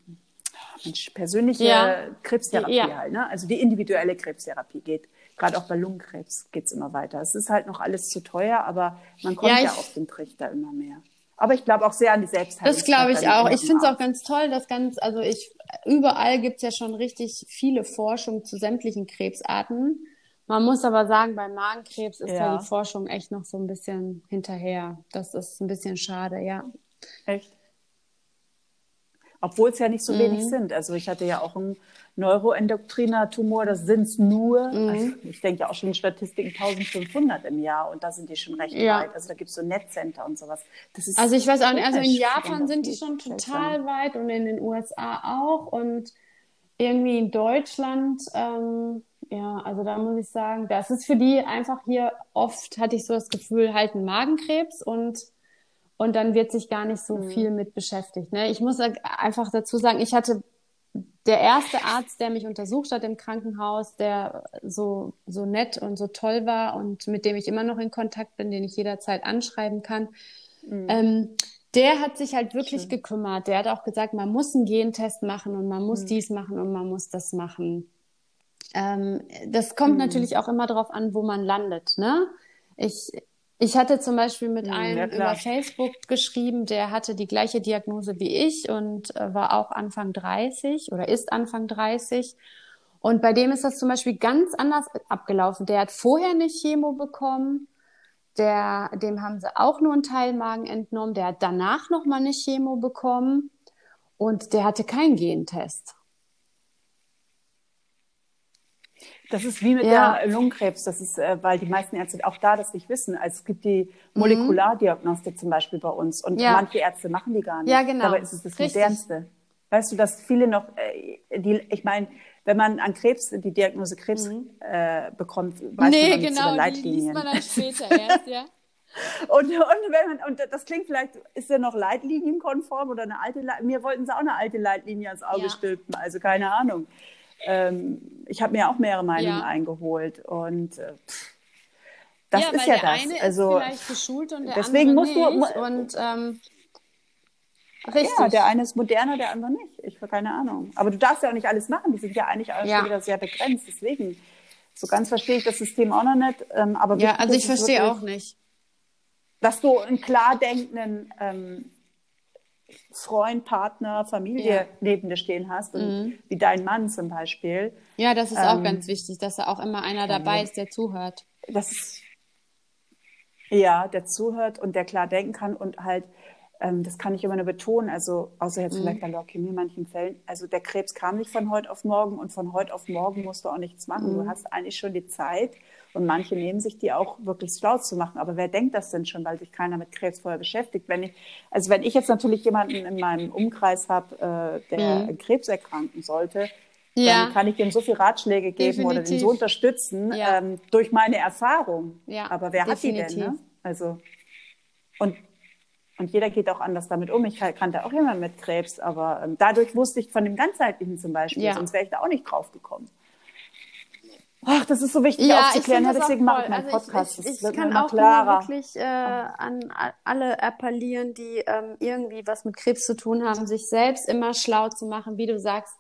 Mensch, persönliche ja. Krebstherapie ja. halt, ne? Also die individuelle Krebstherapie geht. Gerade auch bei Lungenkrebs geht es immer weiter. Es ist halt noch alles zu teuer, aber man kommt ja, ja auf den Trichter immer mehr. Aber ich glaube auch sehr an die Selbstheilung. Das glaube ich auch. Ich finde es auch ganz toll, dass ganz, also ich, überall gibt es ja schon richtig viele Forschung zu sämtlichen Krebsarten. Man muss aber sagen, bei Magenkrebs ist ja. da die Forschung echt noch so ein bisschen hinterher. Das ist ein bisschen schade, ja. Echt? Obwohl es ja nicht so mhm. wenig sind. Also ich hatte ja auch einen Neuroendokriner-Tumor, das sind es nur, mhm. also ich denke ja auch schon Statistiken 1500 im Jahr und da sind die schon recht ja. weit. Also da gibt es so Netcenter und sowas. also ich weiß auch nicht, also in Japan sind die schon total weit und in den USA auch und irgendwie in Deutschland, ähm, ja, also da muss ich sagen, das ist für die einfach hier oft, hatte ich so das Gefühl, halt ein Magenkrebs und und dann wird sich gar nicht so mhm. viel mit beschäftigt. Ne? Ich muss einfach dazu sagen, ich hatte der erste Arzt, der mich untersucht hat im Krankenhaus, der so, so nett und so toll war und mit dem ich immer noch in Kontakt bin, den ich jederzeit anschreiben kann, mhm. ähm, der hat sich halt wirklich Schön. gekümmert. Der hat auch gesagt, man muss einen Gentest machen und man muss mhm. dies machen und man muss das machen. Ähm, das kommt mhm. natürlich auch immer darauf an, wo man landet. Ne? Ich, ich hatte zum Beispiel mit hm, einem ja, über Facebook geschrieben, der hatte die gleiche Diagnose wie ich und äh, war auch Anfang 30 oder ist Anfang 30. Und bei dem ist das zum Beispiel ganz anders abgelaufen. Der hat vorher eine Chemo bekommen, der, dem haben sie auch nur einen Teilmagen entnommen, der hat danach nochmal eine Chemo bekommen und der hatte keinen Gentest. Das ist wie mit ja. der Lungenkrebs. Das ist, äh, weil die meisten Ärzte auch da das nicht wissen. Also es gibt die Molekulardiagnostik mhm. zum Beispiel bei uns und ja. manche Ärzte machen die gar nicht. Ja, genau. Dabei ist es das Richtig. modernste. Weißt du, dass viele noch, äh, die, ich meine, wenn man an Krebs, die Diagnose Krebs mhm. äh, bekommt, weiß nee, man genau, Leitlinien. Die liest man dann später erst, ja. Und, und, wenn man, und das klingt vielleicht, ist er noch leitlinienkonform oder eine alte Leitlinie? Mir wollten sie auch eine alte Leitlinie ans Auge ja. stülpen, also keine Ahnung ähm, ich habe mir auch mehrere Meinungen ja. eingeholt und äh, das ja, ist ja das. Also deswegen musst du und ähm, Richtig. Ja, der eine ist moderner, der andere nicht. Ich habe keine Ahnung. Aber du darfst ja auch nicht alles machen. Die sind ja eigentlich auch ja. wieder sehr begrenzt. Deswegen, so ganz verstehe ich das System auch noch nicht. Ähm, aber ja, also ich verstehe auch nicht. Dass du einen klar denkenden ähm, Freund, Partner, Familie ja. neben dir stehen hast, mhm. wie dein Mann zum Beispiel. Ja, das ist ähm, auch ganz wichtig, dass da auch immer einer dabei ist, der zuhört. Das ist, ja, der zuhört und der klar denken kann und halt, ähm, das kann ich immer nur betonen, also außer jetzt mhm. vielleicht bei Leukämie in manchen Fällen, also der Krebs kam nicht von heute auf morgen und von heute auf morgen musst du auch nichts machen. Mhm. Du hast eigentlich schon die Zeit und manche nehmen sich die auch wirklich schlau zu machen. Aber wer denkt das denn schon, weil sich keiner mit Krebs vorher beschäftigt? Wenn ich, also wenn ich jetzt natürlich jemanden in meinem Umkreis habe, äh, der mhm. Krebs erkranken sollte, ja. dann kann ich dem so viele Ratschläge geben definitiv. oder den so unterstützen ja. ähm, durch meine Erfahrung. Ja, Aber wer definitiv. hat die denn? Ne? Also und und jeder geht auch anders damit um. Ich kannte auch jemanden mit Krebs, aber ähm, dadurch wusste ich von dem ganzheitlichen zum Beispiel, ja. sonst wäre ich da auch nicht drauf gekommen. Ach, das ist so wichtig ja, aufzuklären. Ja, deswegen mache ich meinen Podcast. Ich, ich, ich kann auch klarer. wirklich äh, an alle appellieren, die ähm, irgendwie was mit Krebs zu tun haben, sich selbst immer schlau zu machen, wie du sagst,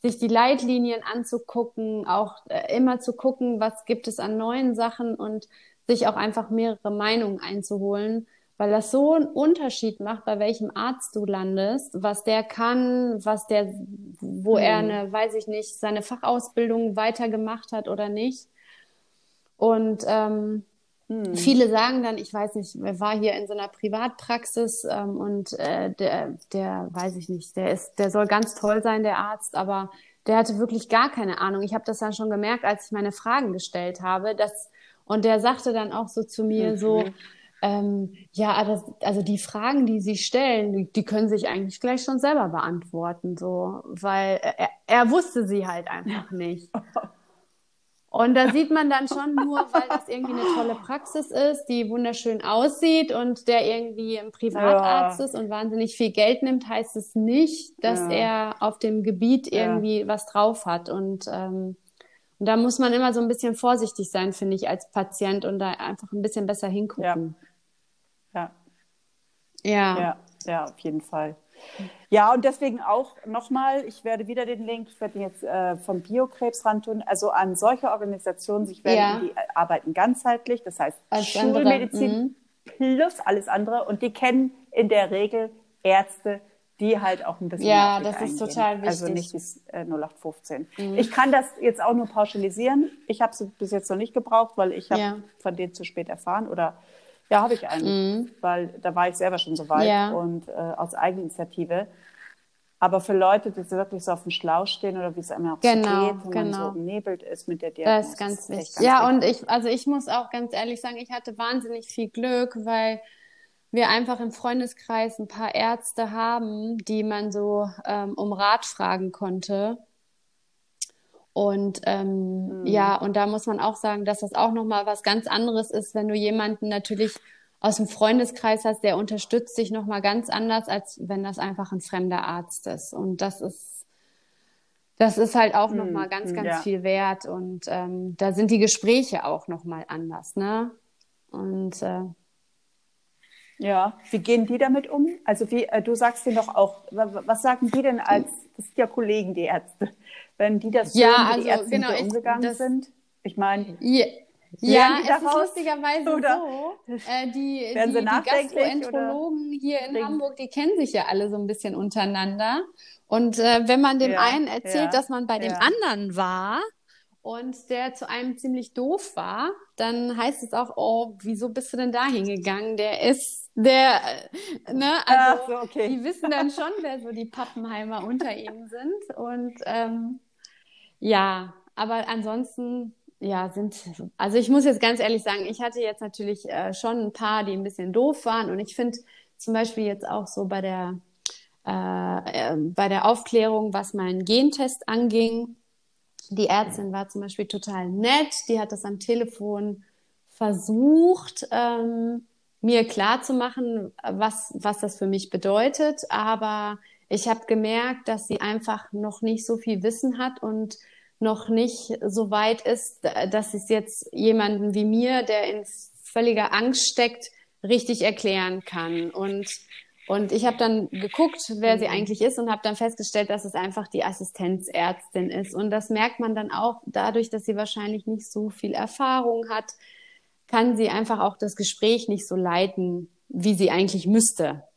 sich die Leitlinien anzugucken, auch äh, immer zu gucken, was gibt es an neuen Sachen und sich auch einfach mehrere Meinungen einzuholen weil das so einen Unterschied macht, bei welchem Arzt du landest, was der kann, was der, wo mhm. er eine, weiß ich nicht, seine Fachausbildung weitergemacht hat oder nicht. Und ähm, mhm. viele sagen dann, ich weiß nicht, er war hier in so einer Privatpraxis ähm, und äh, der, der, weiß ich nicht, der ist, der soll ganz toll sein, der Arzt, aber der hatte wirklich gar keine Ahnung. Ich habe das dann schon gemerkt, als ich meine Fragen gestellt habe, dass und der sagte dann auch so zu mir mhm. so, ähm, ja, das, also die Fragen, die Sie stellen, die, die, können sich eigentlich gleich schon selber beantworten, so, weil er, er wusste sie halt einfach nicht. Und da sieht man dann schon nur, weil das irgendwie eine tolle Praxis ist, die wunderschön aussieht und der irgendwie ein Privatarzt ja. ist und wahnsinnig viel Geld nimmt, heißt es nicht, dass ja. er auf dem Gebiet irgendwie ja. was drauf hat. Und, ähm, und da muss man immer so ein bisschen vorsichtig sein, finde ich, als Patient und da einfach ein bisschen besser hingucken. Ja. Ja. Ja, ja auf jeden Fall. Ja, und deswegen auch nochmal, ich werde wieder den Link, ich werde ihn jetzt äh, vom Biokrebs tun, also an solche Organisationen, sich werden, ja. die arbeiten ganzheitlich, das heißt Als Schulmedizin mhm. plus alles andere und die kennen in der Regel Ärzte, die halt auch ein bisschen Ja, das ist total wichtig. Also nicht das äh, 0815. Mhm. Ich kann das jetzt auch nur pauschalisieren. Ich habe es bis jetzt noch nicht gebraucht, weil ich habe ja. von denen zu spät erfahren oder ja, habe ich einen, mhm. weil da war ich selber schon so weit ja. und äh, aus Eigeninitiative. Aber für Leute, die wirklich so auf dem Schlauch stehen oder wie es einem auch genau, so geht, wo genau. man so genau. umnebelt ist mit der Diagnose. Das ist ganz wichtig. Ganz ja, wichtig. und ich, also ich muss auch ganz ehrlich sagen, ich hatte wahnsinnig viel Glück, weil wir einfach im Freundeskreis ein paar Ärzte haben, die man so ähm, um Rat fragen konnte. Und ähm, mhm. ja, und da muss man auch sagen, dass das auch nochmal was ganz anderes ist, wenn du jemanden natürlich aus dem Freundeskreis hast, der unterstützt dich nochmal ganz anders, als wenn das einfach ein fremder Arzt ist. Und das ist, das ist halt auch mhm. nochmal ganz, ganz ja. viel wert. Und ähm, da sind die Gespräche auch nochmal anders, ne? Und äh, ja, wie gehen die damit um? Also wie, äh, du sagst dir doch auch, was sagen die denn als, das sind ja Kollegen, die Ärzte, wenn die das ja, also, die Ärzte genau, umgegangen ich, das, sind? Ich meine, yeah. Ja, es ist lustigerweise oder so. Äh, die, die, die Gastroenterologen hier in Hamburg, die kennen sich ja alle so ein bisschen untereinander. Und äh, wenn man dem ja, einen erzählt, ja, dass man bei dem anderen war und der zu einem ziemlich doof war, dann heißt es auch, oh, wieso bist du denn da hingegangen? Der ist, der, äh, ne, also so, okay. die wissen dann schon, wer so die Pappenheimer unter ihnen sind. Und ähm, ja, aber ansonsten ja, sind, also ich muss jetzt ganz ehrlich sagen, ich hatte jetzt natürlich äh, schon ein paar, die ein bisschen doof waren. Und ich finde zum Beispiel jetzt auch so bei der, äh, äh, bei der Aufklärung, was meinen Gentest anging, die Ärztin war zum Beispiel total nett, die hat das am Telefon versucht, ähm, mir klar zu machen, was, was das für mich bedeutet, aber ich habe gemerkt, dass sie einfach noch nicht so viel Wissen hat und noch nicht so weit ist, dass es jetzt jemanden wie mir, der in völliger Angst steckt, richtig erklären kann. Und, und ich habe dann geguckt, wer sie mhm. eigentlich ist und habe dann festgestellt, dass es einfach die Assistenzärztin ist. Und das merkt man dann auch dadurch, dass sie wahrscheinlich nicht so viel Erfahrung hat, kann sie einfach auch das Gespräch nicht so leiten, wie sie eigentlich müsste.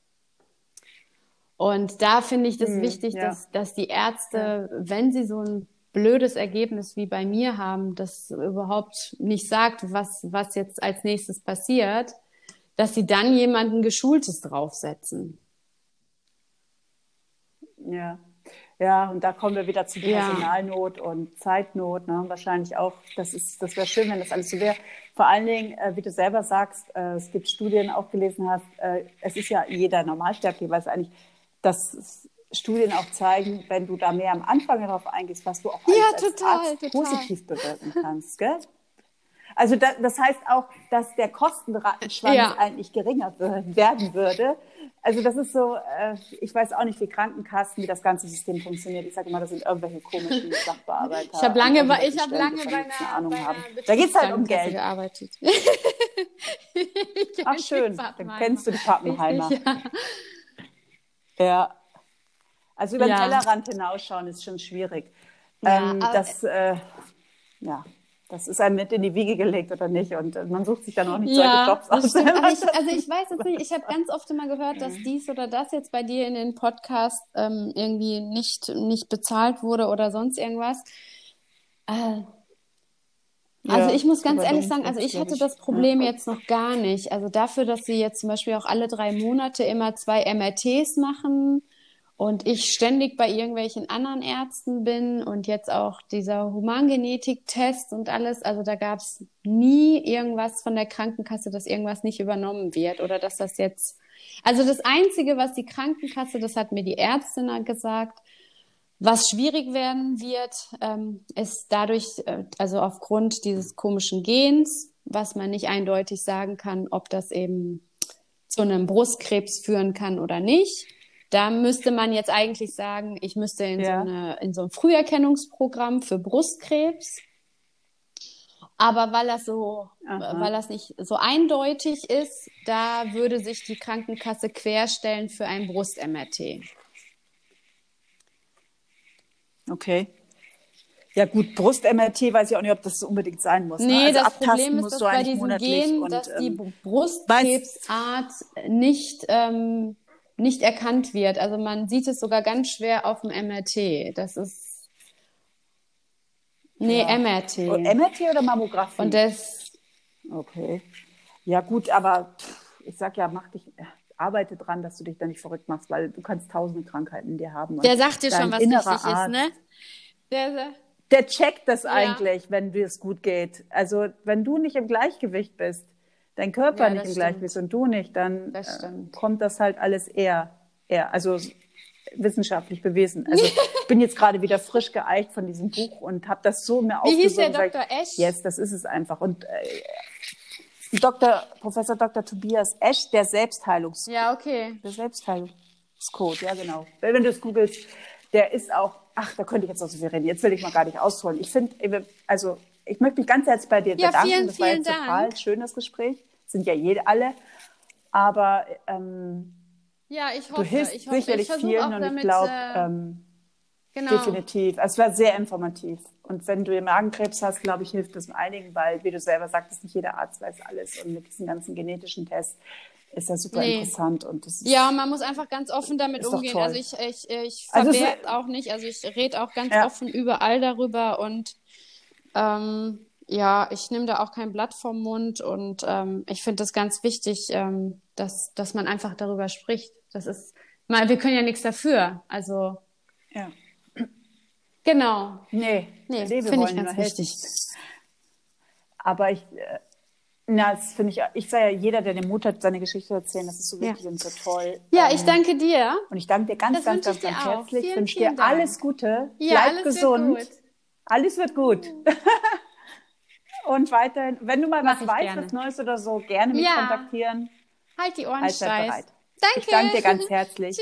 Und da finde ich das hm, wichtig, ja. dass, dass die Ärzte, wenn sie so ein blödes Ergebnis wie bei mir haben, das überhaupt nicht sagt, was, was jetzt als nächstes passiert, dass sie dann jemanden Geschultes draufsetzen. Ja. Ja, und da kommen wir wieder zu Personalnot ja. und Zeitnot. Ne? Wahrscheinlich auch, das, ist, das wäre schön, wenn das alles so wäre. Vor allen Dingen, äh, wie du selber sagst, äh, es gibt Studien auch gelesen hast, äh, es ist ja jeder Normalsterbliche weiß eigentlich, dass Studien auch zeigen, wenn du da mehr am Anfang darauf eingehst, was du auch ja, als, total, Arzt total. positiv bewirken kannst. Gell? Also da, das heißt auch, dass der Kostenrattenschwanz ja. eigentlich geringer werden würde. Also das ist so, äh, ich weiß auch nicht, wie Krankenkassen, wie das ganze System funktioniert. Ich sage immer, das sind irgendwelche komischen Sachbearbeiter. Ich habe lange, bei, ich habe lange bei einer, Ahnung bei haben. Da geht es halt um Geld. gearbeitet. Ach schön, dann kennst du die Pappenheimer. Ja. Ja. Also über ja. den Tellerrand hinausschauen ist schon schwierig. Ja, ähm, das, äh, ja, das ist einem mit in die Wiege gelegt oder nicht. Und äh, man sucht sich dann auch nicht ja, solche Jobs aus. Also ich, also ich weiß jetzt nicht, ich habe ganz oft immer gehört, dass mhm. dies oder das jetzt bei dir in den Podcast ähm, irgendwie nicht, nicht bezahlt wurde oder sonst irgendwas. Äh, also ja, ich muss ganz ehrlich sagen, also ich hatte das Problem ja. jetzt noch gar nicht. Also dafür, dass sie jetzt zum Beispiel auch alle drei Monate immer zwei MRTs machen, und ich ständig bei irgendwelchen anderen Ärzten bin und jetzt auch dieser Humangenetik-Test und alles, also da gab es nie irgendwas von der Krankenkasse, dass irgendwas nicht übernommen wird oder dass das jetzt, also das Einzige, was die Krankenkasse, das hat mir die Ärztin gesagt, was schwierig werden wird, ähm, ist dadurch, äh, also aufgrund dieses komischen Gens, was man nicht eindeutig sagen kann, ob das eben zu einem Brustkrebs führen kann oder nicht da müsste man jetzt eigentlich sagen, ich müsste in, ja. so, eine, in so ein Früherkennungsprogramm für Brustkrebs. Aber weil das so, Aha. weil das nicht so eindeutig ist, da würde sich die Krankenkasse querstellen für ein Brust-MRT. Okay. Ja gut, Brust-MRT weiß ich auch nicht, ob das unbedingt sein muss. Ne? Nee, ne? also das Problem ist, dass bei diesem Gen, und, dass die ähm, Brustkrebsart nicht ähm, nicht erkannt wird. Also man sieht es sogar ganz schwer auf dem MRT. Das ist. Nee, ja. MRT. Und MRT oder Mammographie? Und das. Okay. Ja, gut, aber ich sag ja, mach dich. Arbeite dran, dass du dich da nicht verrückt machst, weil du kannst tausende Krankheiten in dir haben. Der sagt dir schon, was wichtig Arzt, ist, ne? Der, der, der checkt das ja. eigentlich, wenn es gut geht. Also wenn du nicht im Gleichgewicht bist, dein Körper ja, nicht im stimmt. Gleichgewicht und du nicht, dann das äh, kommt das halt alles eher, eher, also wissenschaftlich bewiesen. Also ich bin jetzt gerade wieder frisch geeicht von diesem Buch und habe das so mir Wie hieß der Dr. Esch? Yes, das ist es einfach. Und äh, Dr. Professor Dr. Tobias Esch, der Selbstheilungscode. Ja, okay. Der Selbstheilungscode, ja genau. Wenn du es googelst, der ist auch, ach, da könnte ich jetzt noch so viel reden. Jetzt will ich mal gar nicht ausholen. Ich finde, also ich möchte mich ganz herzlich bei dir ja, bedanken. Vielen, das war jetzt Dank. total schönes Gespräch. Sind ja jede alle. Aber ähm, ja, ich hoffe. Du hilfst ich hoffe, sicherlich ich vielen und ich glaube, äh, ähm, genau. definitiv. Also es war sehr informativ. Und wenn du Magenkrebs hast, glaube ich, hilft das einigen, weil, wie du selber sagtest, nicht jeder Arzt weiß alles. Und mit diesen ganzen genetischen Tests ist das super nee. interessant. Und das ja, man muss einfach ganz offen damit umgehen. Also ich, ich, ich verwehre also auch nicht. Also ich rede auch ganz ja. offen überall darüber und ähm, ja, ich nehme da auch kein Blatt vom Mund und ähm, ich finde das ganz wichtig, ähm, dass, dass man einfach darüber spricht. Das ist, mal, wir können ja nichts dafür. Also. Ja. Genau. Nee, nee finde ich ganz wichtig. Aber ich, äh, na, das finde ich, ich sage ja, jeder, der den Mut hat, seine Geschichte zu erzählen, das ist so wichtig ja. und so toll. Ja, ähm, ich danke dir. Und ich danke dir ganz, das ganz, ganz, ganz herzlich. Ich wünsche dir Dank. alles Gute. Ja, Bleib alles gesund. Wird gut. Alles wird gut. und weiterhin, wenn du mal Mach was weißt, gerne. was Neues oder so, gerne mich ja. kontaktieren. Halt die Ohren steif. Danke. Ich danke dir ganz herzlich.